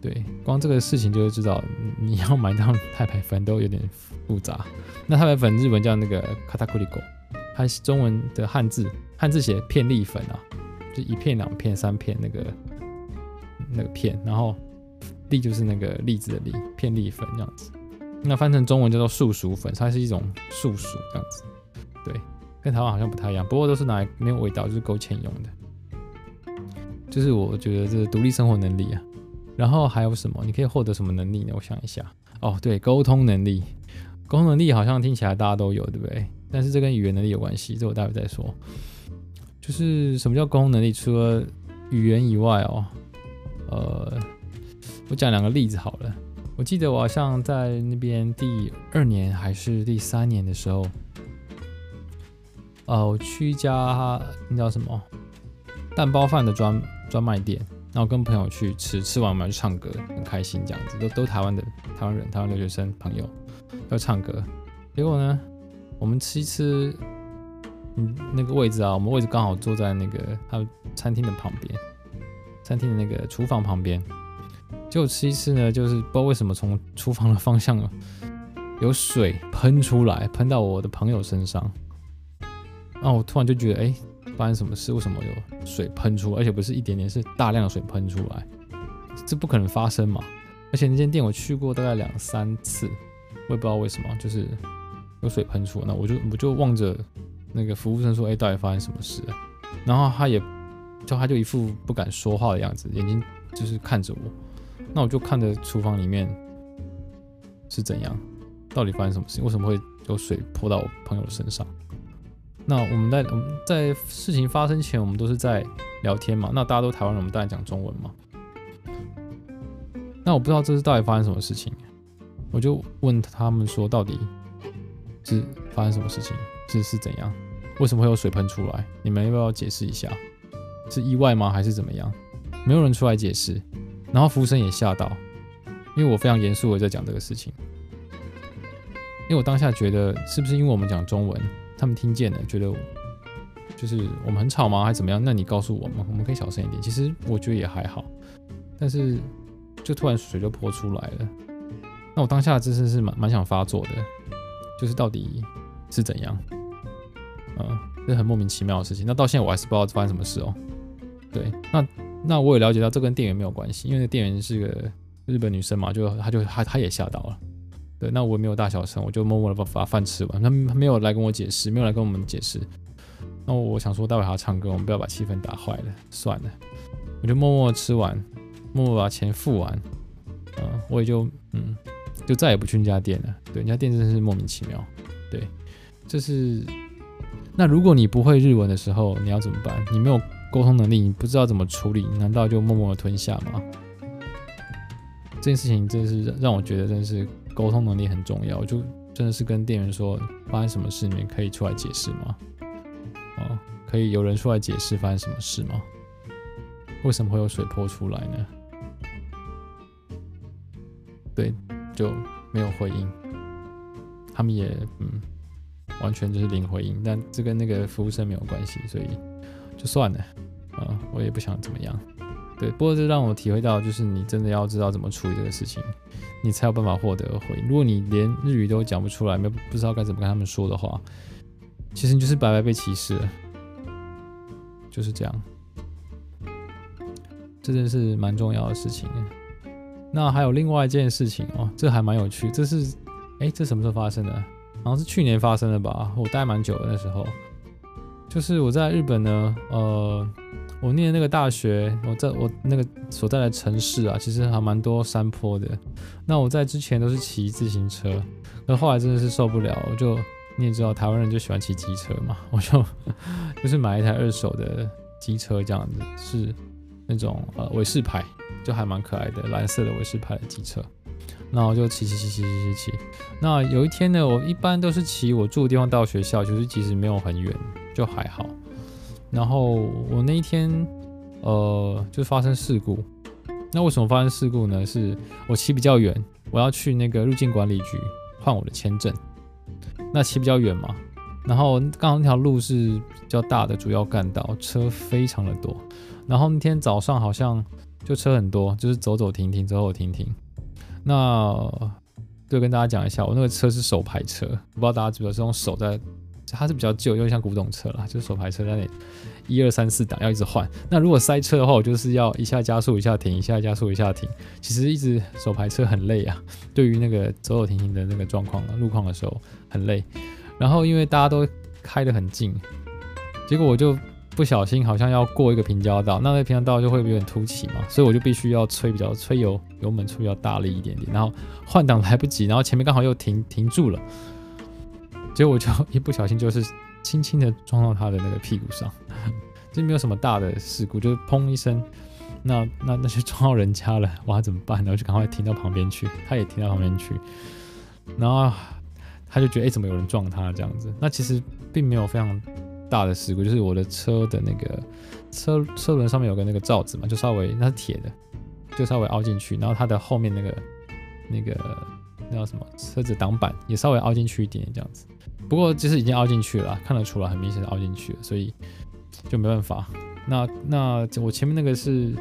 对，光这个事情就会知道，你要买到太白粉都有点复杂。那太白粉日文叫那个卡塔库里狗，它是中文的汉字，汉字写片粒粉啊，就一片、两片、三片那个那个片，然后粒就是那个粒子的粒，片粒粉这样子。那翻成中文叫做素薯粉，它是一种素薯这样子，对，跟台湾好像不太一样，不过都是拿来没有味道，就是勾芡用的。就是我觉得这个独立生活能力啊，然后还有什么？你可以获得什么能力呢？我想一下，哦，对，沟通能力，沟通能力好像听起来大家都有，对不对？但是这跟语言能力有关系，这我待会再说。就是什么叫沟通能力？除了语言以外哦，呃，我讲两个例子好了。我记得我好像在那边第二年还是第三年的时候，呃，我去一家那叫什么蛋包饭的专专卖店，然后跟朋友去吃，吃完我们要去唱歌，很开心这样子，都都台湾的台湾人，台湾留学生朋友要唱歌，结果呢，我们吃一吃，嗯，那个位置啊，我们位置刚好坐在那个他餐厅的旁边，餐厅的那个厨房旁边。就吃一次呢，就是不知道为什么从厨房的方向有水喷出来，喷到我的朋友身上。然后我突然就觉得，哎，发生什么事？为什么有水喷出？而且不是一点点，是大量的水喷出来，这不可能发生嘛！而且那间店我去过大概两三次，我也不知道为什么，就是有水喷出。那我就我就望着那个服务生说，哎，到底发生什么事？然后他也就他就一副不敢说话的样子，眼睛就是看着我。那我就看着厨房里面是怎样，到底发生什么事情？为什么会有水泼到我朋友身上？那我们在我们在事情发生前，我们都是在聊天嘛。那大家都台湾人，我们当然讲中文嘛。那我不知道这是到底发生什么事情，我就问他们说，到底是发生什么事情？是是怎样？为什么会有水喷出来？你们要不要解释一下？是意外吗？还是怎么样？没有人出来解释。然后服务生也吓到，因为我非常严肃的在讲这个事情，因为我当下觉得是不是因为我们讲中文，他们听见了，觉得就是我们很吵吗，还是怎么样？那你告诉我们，我们可以小声一点。其实我觉得也还好，但是就突然水就泼出来了，那我当下真的是蛮蛮想发作的，就是到底是怎样？嗯，这很莫名其妙的事情。那到现在我还是不知道发生什么事哦。对，那。那我也了解到这跟店员没有关系，因为那店员是个日本女生嘛，就她就她她也吓到了。对，那我也没有大小声，我就默默的把饭吃完。他没有来跟我解释，没有来跟我们解释。那我想说，待会还要唱歌，我们不要把气氛打坏了，算了。我就默默吃完，默默把钱付完。嗯，我也就嗯，就再也不去那家店了。对，那家店真的是莫名其妙。对，就是那如果你不会日文的时候，你要怎么办？你没有。沟通能力，你不知道怎么处理，难道就默默的吞下吗？这件事情真是让我觉得，真是沟通能力很重要。我就真的是跟店员说，发生什么事，你们可以出来解释吗？哦，可以有人出来解释发生什么事吗？为什么会有水泼出来呢？对，就没有回应。他们也嗯，完全就是零回应。但这跟那个服务生没有关系，所以。就算了，啊、嗯，我也不想怎么样，对。不过这让我体会到，就是你真的要知道怎么处理这个事情，你才有办法获得回应。如果你连日语都讲不出来，没不知道该怎么跟他们说的话，其实你就是白白被歧视了。就是这样。这件事蛮重要的事情。那还有另外一件事情哦，这还蛮有趣。这是，哎，这什么时候发生的？好像是去年发生的吧。我待蛮久的那时候，就是我在日本呢，呃，我念那个大学，我在我那个所在的城市啊，其实还蛮多山坡的。那我在之前都是骑自行车，那后来真的是受不了，我就你也知道，台湾人就喜欢骑机车嘛，我就就是买一台二手的机车这样子，是。那种呃伟士牌就还蛮可爱的，蓝色的伟士牌的机车，然后就骑骑骑骑骑骑骑。那有一天呢，我一般都是骑我住的地方到学校，就是其实没有很远，就还好。然后我那一天呃就发生事故。那为什么发生事故呢？是我骑比较远，我要去那个入境管理局换我的签证。那骑比较远嘛，然后刚好那条路是比较大的主要干道，车非常的多。然后那天早上好像就车很多，就是走走停停，走走停停。那就跟大家讲一下，我那个车是手排车，我不知道大家知不知道是用手在，它是比较旧，有点像古董车啦，就是手排车在那里一二三四档要一直换。那如果塞车的话，我就是要一下加速一下停，一下加速一下停。其实一直手排车很累啊，对于那个走走停停的那个状况、路况的时候很累。然后因为大家都开得很近，结果我就。不小心好像要过一个平交道，那那平交道就会有点凸起嘛，所以我就必须要催比较催油油门催比较大力一点点，然后换挡来不及，然后前面刚好又停停住了，结果我就一不小心就是轻轻的撞到他的那个屁股上，这没有什么大的事故，就是砰一声，那那那就撞到人家了，哇怎么办？然后就赶快停到旁边去，他也停到旁边去，然后他就觉得哎、怎么有人撞他这样子？那其实并没有非常。大的事故就是我的车的那个车车轮上面有个那个罩子嘛，就稍微那是铁的，就稍微凹进去，然后它的后面那个那个那叫什么车子挡板也稍微凹进去一点点这样子。不过其实已经凹进去了，看得出来很明显的凹进去了，所以就没办法。那那我前面那个是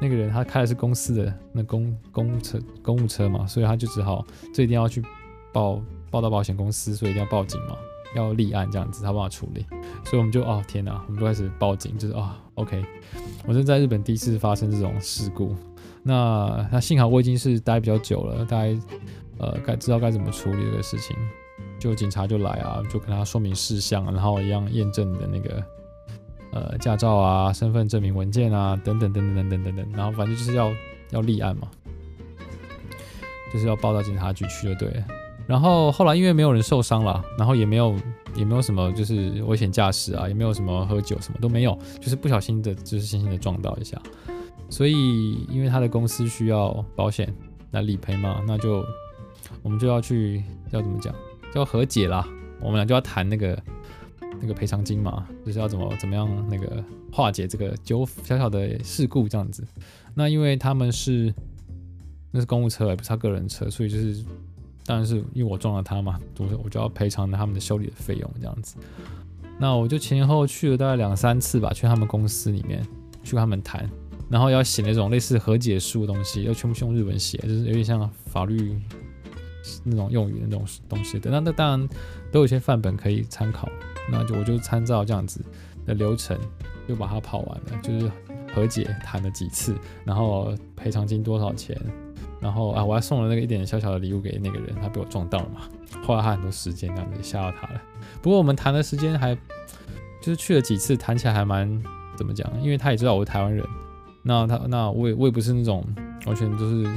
那个人他开的是公司的那公公车公务车嘛，所以他就只好这一定要去报报到保险公司，所以一定要报警嘛。要立案这样子，他帮我处理，所以我们就哦天哪，我们就开始报警，就是啊、哦，OK，我是在日本第一次发生这种事故，那那幸好我已经是待比较久了，大概呃该知道该怎么处理这个事情，就警察就来啊，就跟他说明事项，然后一样验证你的那个呃驾照啊、身份证明文件啊等等等等等等等等，然后反正就是要要立案嘛，就是要报到警察局去就对了。然后后来因为没有人受伤了，然后也没有也没有什么就是危险驾驶啊，也没有什么喝酒什么都没有，就是不小心的，就是轻轻的撞到一下。所以因为他的公司需要保险来理赔嘛，那就我们就要去要怎么讲，叫和解啦。我们俩就要谈那个那个赔偿金嘛，就是要怎么怎么样那个化解这个纠小小的事故这样子。那因为他们是那是公务车，也不是他个人车，所以就是。当然是因为我撞了他嘛，我我就要赔偿他们的修理的费用这样子。那我就前后去了大概两三次吧，去他们公司里面去跟他们谈，然后要写那种类似和解书的东西，要全部用日文写，就是有点像法律那种用语的那种东西的。那那当然都有一些范本可以参考，那就我就参照这样子的流程，就把它跑完了，就是和解谈了几次，然后赔偿金多少钱。然后啊，我还送了那个一点小小的礼物给那个人，他被我撞到了嘛，花了他很多时间，这样子吓到他了。不过我们谈的时间还就是去了几次，谈起来还蛮怎么讲？因为他也知道我是台湾人，那他那我也我也不是那种完全就是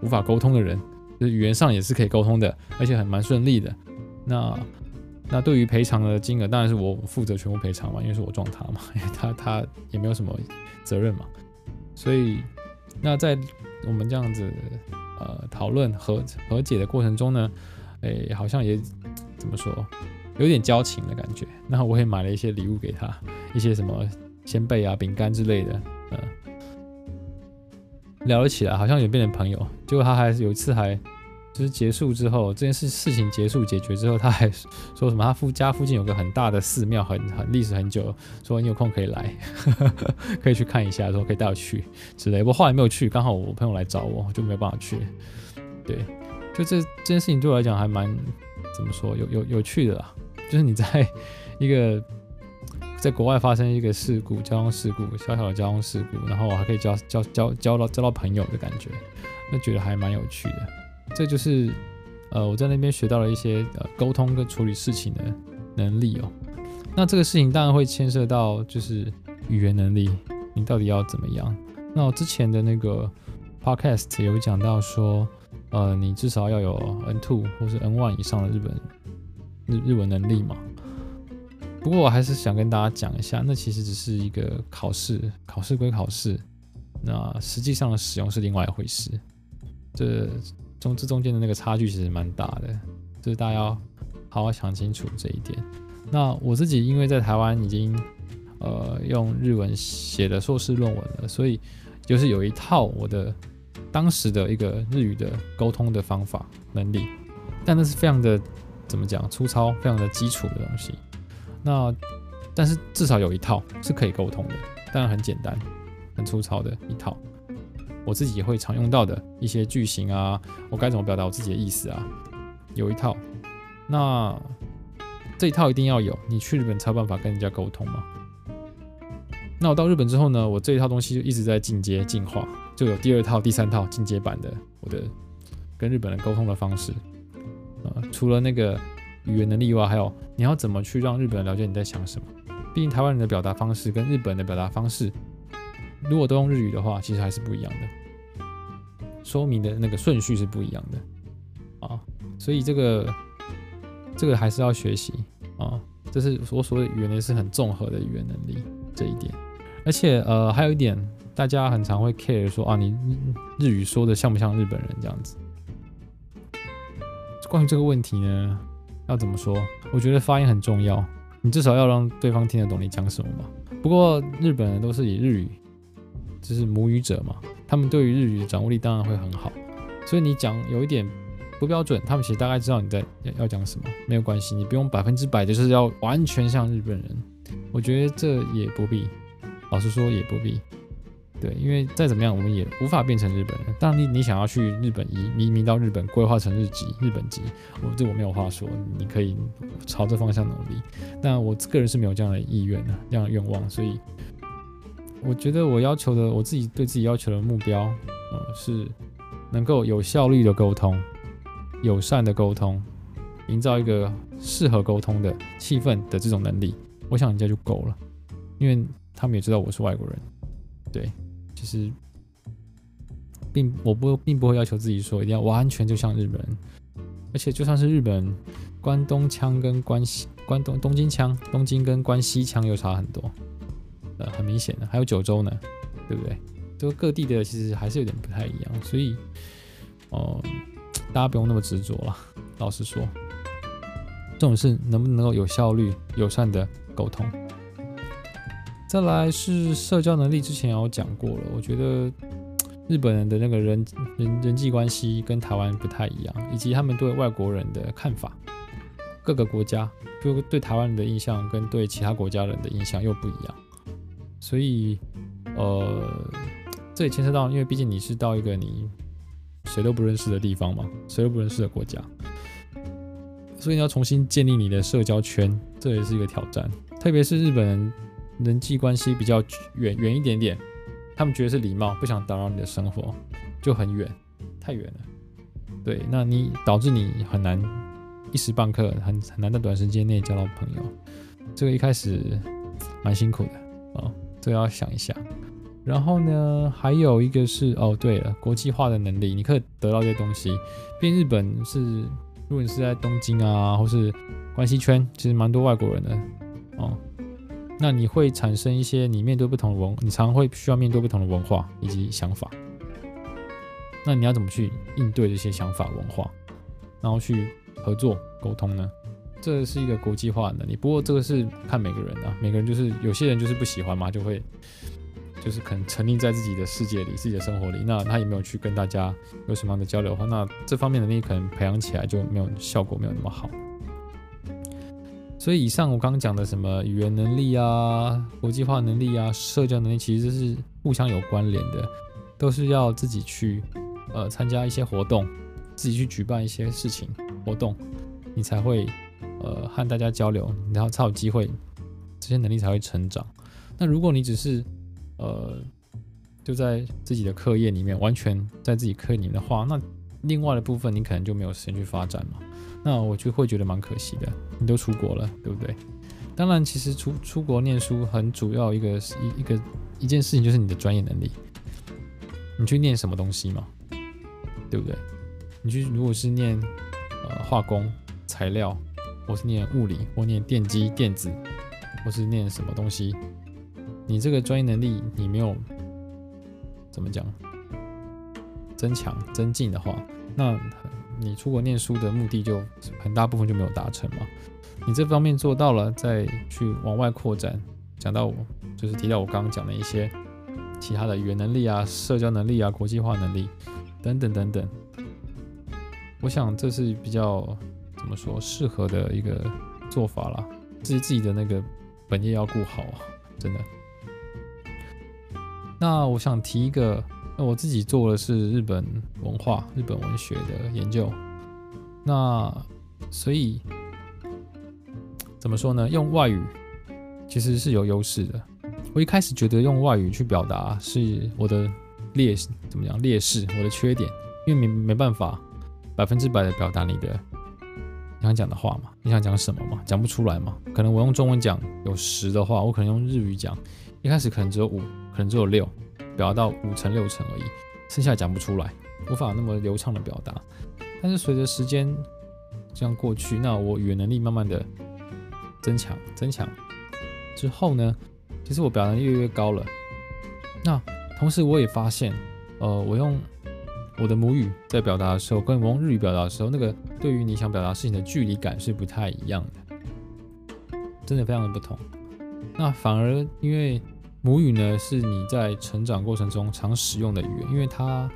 无法沟通的人，就是语言上也是可以沟通的，而且还蛮顺利的。那那对于赔偿的金额，当然是我负责全部赔偿嘛，因为是我撞他嘛，因为他他也没有什么责任嘛，所以那在。我们这样子，呃，讨论和和解的过程中呢，哎，好像也怎么说，有点交情的感觉。那我也买了一些礼物给他，一些什么仙贝啊、饼干之类的，呃，聊了起来，好像也变成朋友。结果他还是有一次还。就是结束之后，这件事事情结束解决之后，他还说什么？他附家附近有个很大的寺庙，很很历史很久，说你有空可以来，可以去看一下，说可以带我去之类。我后来没有去，刚好我朋友来找我，就没有办法去。对，就这这件事情对我来讲还蛮怎么说，有有有趣的啦。就是你在一个在国外发生一个事故，交通事故，小小的交通事故，然后我还可以交交交交到交到朋友的感觉，那觉得还蛮有趣的。这就是呃我在那边学到了一些呃沟通跟处理事情的能力哦。那这个事情当然会牵涉到就是语言能力，你到底要怎么样？那我之前的那个 podcast 有讲到说，呃，你至少要有 N two 或是 N one 以上的日本日日文能力嘛。不过我还是想跟大家讲一下，那其实只是一个考试，考试归考试，那实际上的使用是另外一回事。这中这中间的那个差距其实蛮大的，就是大家要好好想清楚这一点。那我自己因为在台湾已经呃用日文写的硕士论文了，所以就是有一套我的当时的一个日语的沟通的方法能力，但那是非常的怎么讲粗糙，非常的基础的东西。那，但是至少有一套是可以沟通的，当然很简单、很粗糙的一套，我自己也会常用到的一些句型啊，我该怎么表达我自己的意思啊，有一套。那这一套一定要有，你去日本才有办法跟人家沟通嘛。那我到日本之后呢，我这一套东西就一直在进阶进化，就有第二套、第三套进阶版的我的跟日本人沟通的方式、呃，除了那个。语言能力以外，还有你要怎么去让日本人了解你在想什么？毕竟台湾人的表达方式跟日本的表达方式，如果都用日语的话，其实还是不一样的，说明的那个顺序是不一样的啊。所以这个这个还是要学习啊。这是我所谓的语言能力是很综合的语言能力这一点。而且呃，还有一点，大家很常会 care 说啊，你日语说的像不像日本人这样子？关于这个问题呢？要怎么说？我觉得发音很重要，你至少要让对方听得懂你讲什么嘛。不过日本人都是以日语，就是母语者嘛，他们对于日语的掌握力当然会很好，所以你讲有一点不标准，他们其实大概知道你在要要讲什么，没有关系，你不用百分之百就是要完全像日本人，我觉得这也不必，老实说也不必。对，因为再怎么样，我们也无法变成日本人。当，你你想要去日本移移民到日本，规划成日籍、日本籍，我这我没有话说。你可以朝这方向努力，但我个人是没有这样的意愿的，这样的愿望。所以，我觉得我要求的，我自己对自己要求的目标，呃，是能够有效率的沟通、友善的沟通，营造一个适合沟通的气氛的这种能力。我想人家就够了，因为他们也知道我是外国人，对。其实，并我不并不会要求自己说一定要完全就像日本人，而且就算是日本关东腔跟关西关东东京腔，东京跟关西腔又差很多，呃，很明显的，还有九州呢，对不对？就各地的其实还是有点不太一样，所以哦、大家不用那么执着了。老实说，这种事能不能够有效率、友善的沟通？再来是社交能力，之前有讲过了。我觉得日本人的那个人人人际关系跟台湾不太一样，以及他们对外国人的看法，各个国家就对台湾人的印象跟对其他国家人的印象又不一样。所以，呃，这也牵涉到，因为毕竟你是到一个你谁都不认识的地方嘛，谁都不认识的国家，所以你要重新建立你的社交圈，这也是一个挑战。特别是日本人。人际关系比较远远一点点，他们觉得是礼貌，不想打扰你的生活，就很远，太远了。对，那你导致你很难一时半刻很很难在短时间内交到朋友，这个一开始蛮辛苦的啊、哦，这个要想一下。然后呢，还有一个是哦，对了，国际化的能力，你可以得到一些东西。毕竟日本是，如果你是在东京啊，或是关西圈，其实蛮多外国人的哦。那你会产生一些你面对不同的文，你常常会需要面对不同的文化以及想法。那你要怎么去应对这些想法文化，然后去合作沟通呢？这是一个国际化的能力。不过这个是看每个人啊，每个人就是有些人就是不喜欢嘛，就会就是可能沉溺在自己的世界里、自己的生活里。那他也没有去跟大家有什么样的交流的话，那这方面的能力可能培养起来就没有效果，没有那么好。所以以上我刚刚讲的什么语言能力啊、国际化能力啊、社交能力，其实是互相有关联的，都是要自己去呃参加一些活动，自己去举办一些事情活动，你才会呃和大家交流，然后才有机会这些能力才会成长。那如果你只是呃就在自己的课业里面，完全在自己课里面的话，那另外的部分你可能就没有时间去发展嘛。那我就会觉得蛮可惜的。你都出国了，对不对？当然，其实出出国念书很主要一个一一个一件事情就是你的专业能力。你去念什么东西嘛？对不对？你去如果是念呃化工、材料，我是念物理，或念电机、电子，或是念什么东西，你这个专业能力你没有怎么讲增强、增进的话，那你出国念书的目的就很大部分就没有达成嘛。你这方面做到了，再去往外扩展，讲到我就是提到我刚刚讲的一些其他的语言能力啊、社交能力啊、国际化能力等等等等。我想这是比较怎么说适合的一个做法啦。自己自己的那个本业要顾好啊，真的。那我想提一个，那我自己做的是日本文化、日本文学的研究。那所以怎么说呢？用外语其实是有优势的。我一开始觉得用外语去表达是我的劣势，怎么讲劣势，我的缺点，因为没没办法。百分之百的表达你的想讲的话嘛？你想讲什么嘛？讲不出来嘛？可能我用中文讲有十的话，我可能用日语讲，一开始可能只有五，可能只有六，表达到五成六成而已，剩下讲不出来，无法那么流畅的表达。但是随着时间这样过去，那我语言能力慢慢的增强增强之后呢，其实我表达越来越高了。那同时我也发现，呃，我用。我的母语在表达的时候，跟我用日语表达的时候，那个对于你想表达事情的距离感是不太一样的，真的非常的不同。那反而因为母语呢，是你在成长过程中常使用的语言，因为它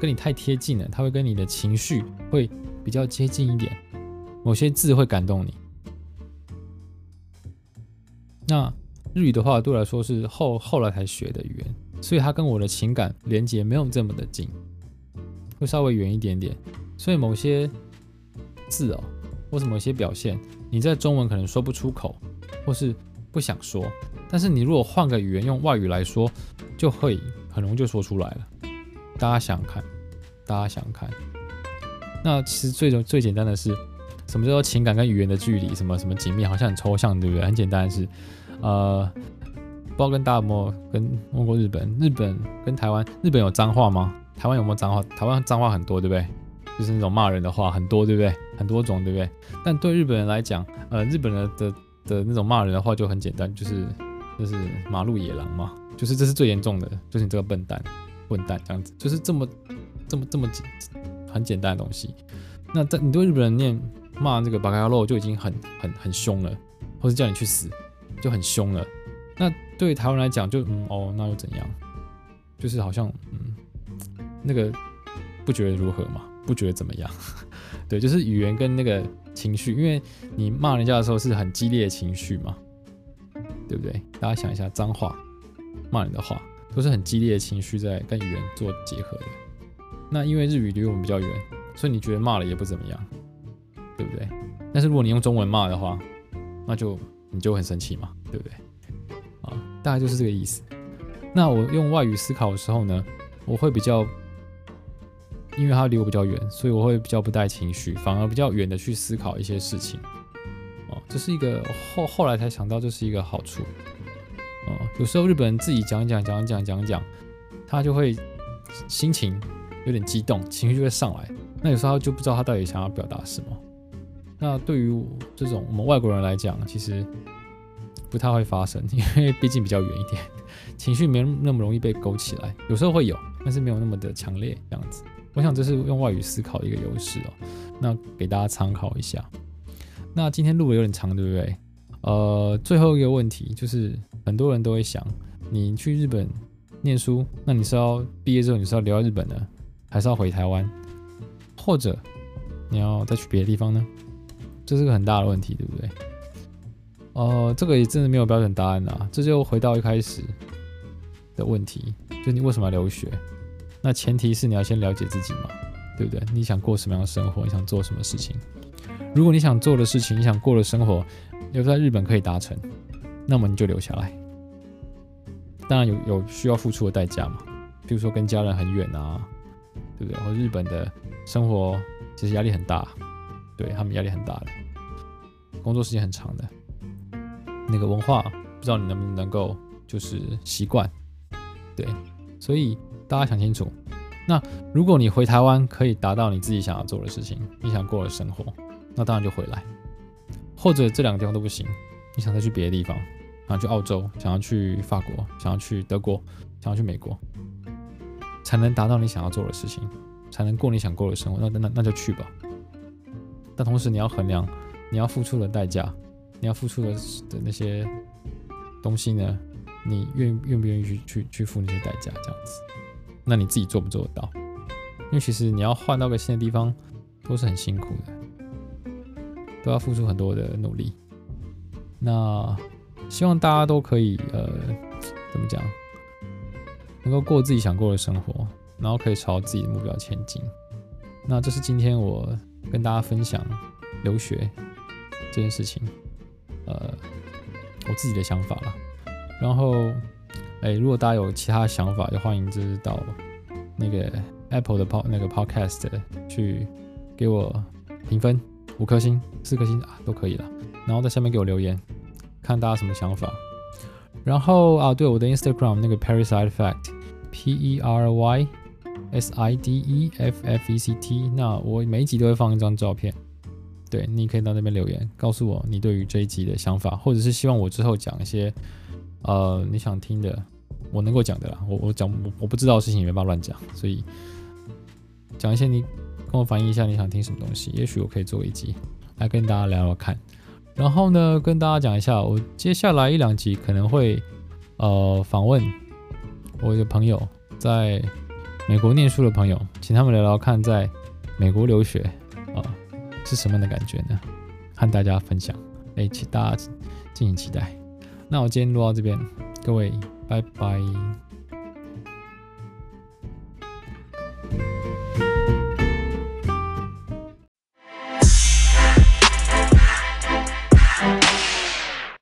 跟你太贴近了，它会跟你的情绪会比较接近一点，某些字会感动你。那日语的话，对我来说是后后来才学的语言，所以它跟我的情感连接没有这么的近。会稍微远一点点，所以某些字哦，或是某些表现，你在中文可能说不出口，或是不想说，但是你如果换个语言用外语来说，就会很容易就说出来了。大家想看，大家想看，那其实最最简单的是，什么叫做情感跟语言的距离？什么什么紧密？好像很抽象，对不对？很简单的是，呃，不知道跟大家有没有跟问过日本？日本跟台湾，日本有脏话吗？台湾有没有脏话？台湾脏话很多，对不对？就是那种骂人的话很多，对不对？很多种，对不对？但对日本人来讲，呃，日本人的的那种骂人的话就很简单，就是就是马路野狼嘛，就是这是最严重的，就是你这个笨蛋、混蛋这样子，就是这么这么这么简很简单的东西。那在你对日本人念骂那个バカ野郎就已经很很很凶了，或是叫你去死就很凶了。那对台湾来讲，就嗯哦，那又怎样？就是好像嗯。那个不觉得如何嘛？不觉得怎么样？对，就是语言跟那个情绪，因为你骂人家的时候是很激烈的情绪嘛，对不对？大家想一下，脏话、骂人的话，都是很激烈的情绪在跟语言做结合的。那因为日语离我们比较远，所以你觉得骂了也不怎么样，对不对？但是如果你用中文骂的话，那就你就很生气嘛，对不对？啊，大概就是这个意思。那我用外语思考的时候呢，我会比较。因为它离我比较远，所以我会比较不带情绪，反而比较远的去思考一些事情。哦，这是一个后后来才想到这是一个好处。哦，有时候日本人自己讲讲讲讲讲讲，他就会心情有点激动，情绪就会上来。那有时候就不知道他到底想要表达什么。那对于这种我们外国人来讲，其实不太会发生，因为毕竟比较远一点，情绪没那么容易被勾起来。有时候会有，但是没有那么的强烈这样子。我想这是用外语思考的一个优势哦，那给大家参考一下。那今天录的有点长，对不对？呃，最后一个问题就是，很多人都会想，你去日本念书，那你是要毕业之后你是要留在日本呢，还是要回台湾，或者你要再去别的地方呢？这是个很大的问题，对不对？呃，这个也真的没有标准答案啊。这就回到一开始的问题，就你为什么要留学？那前提是你要先了解自己嘛，对不对？你想过什么样的生活？你想做什么事情？如果你想做的事情，你想过的生活，留在日本可以达成，那么你就留下来。当然有有需要付出的代价嘛，比如说跟家人很远啊，对不对？或者日本的生活其实压力很大，对，他们压力很大的，工作时间很长的，那个文化不知道你能不能够就是习惯，对，所以大家想清楚。那如果你回台湾可以达到你自己想要做的事情，你想过的生活，那当然就回来。或者这两个地方都不行，你想再去别的地方，想要去澳洲，想要去法国，想要去德国，想要去美国，才能达到你想要做的事情，才能过你想过的生活，那那那就去吧。但同时你要衡量你要付出的代价，你要付出的的那些东西呢，你愿愿不愿意去去去付那些代价，这样子。那你自己做不做得到？因为其实你要换到个新的地方，都是很辛苦的，都要付出很多的努力。那希望大家都可以呃，怎么讲，能够过自己想过的生活，然后可以朝自己的目标前进。那这是今天我跟大家分享留学这件事情，呃，我自己的想法了。然后。哎，如果大家有其他想法，就欢迎就是到那个 Apple 的 pod 那个 Podcast 去给我评分，五颗星、四颗星啊都可以了。然后在下面给我留言，看大家什么想法。然后啊，对我的 Instagram 那个 Perry Side Effect，P E R Y S I D E F F E C T，那我每一集都会放一张照片。对，你可以到那边留言，告诉我你对于这一集的想法，或者是希望我之后讲一些。呃，你想听的，我能够讲的啦。我我讲我我不知道的事情也没办法乱讲，所以讲一些你跟我反映一下你想听什么东西，也许我可以做一集来跟大家聊聊看。然后呢，跟大家讲一下，我接下来一两集可能会呃访问我的朋友在美国念书的朋友，请他们聊聊看在美国留学啊、是什么样的感觉呢？和大家分享，哎，请大家敬请期待。那我今天录到这边，各位，拜拜。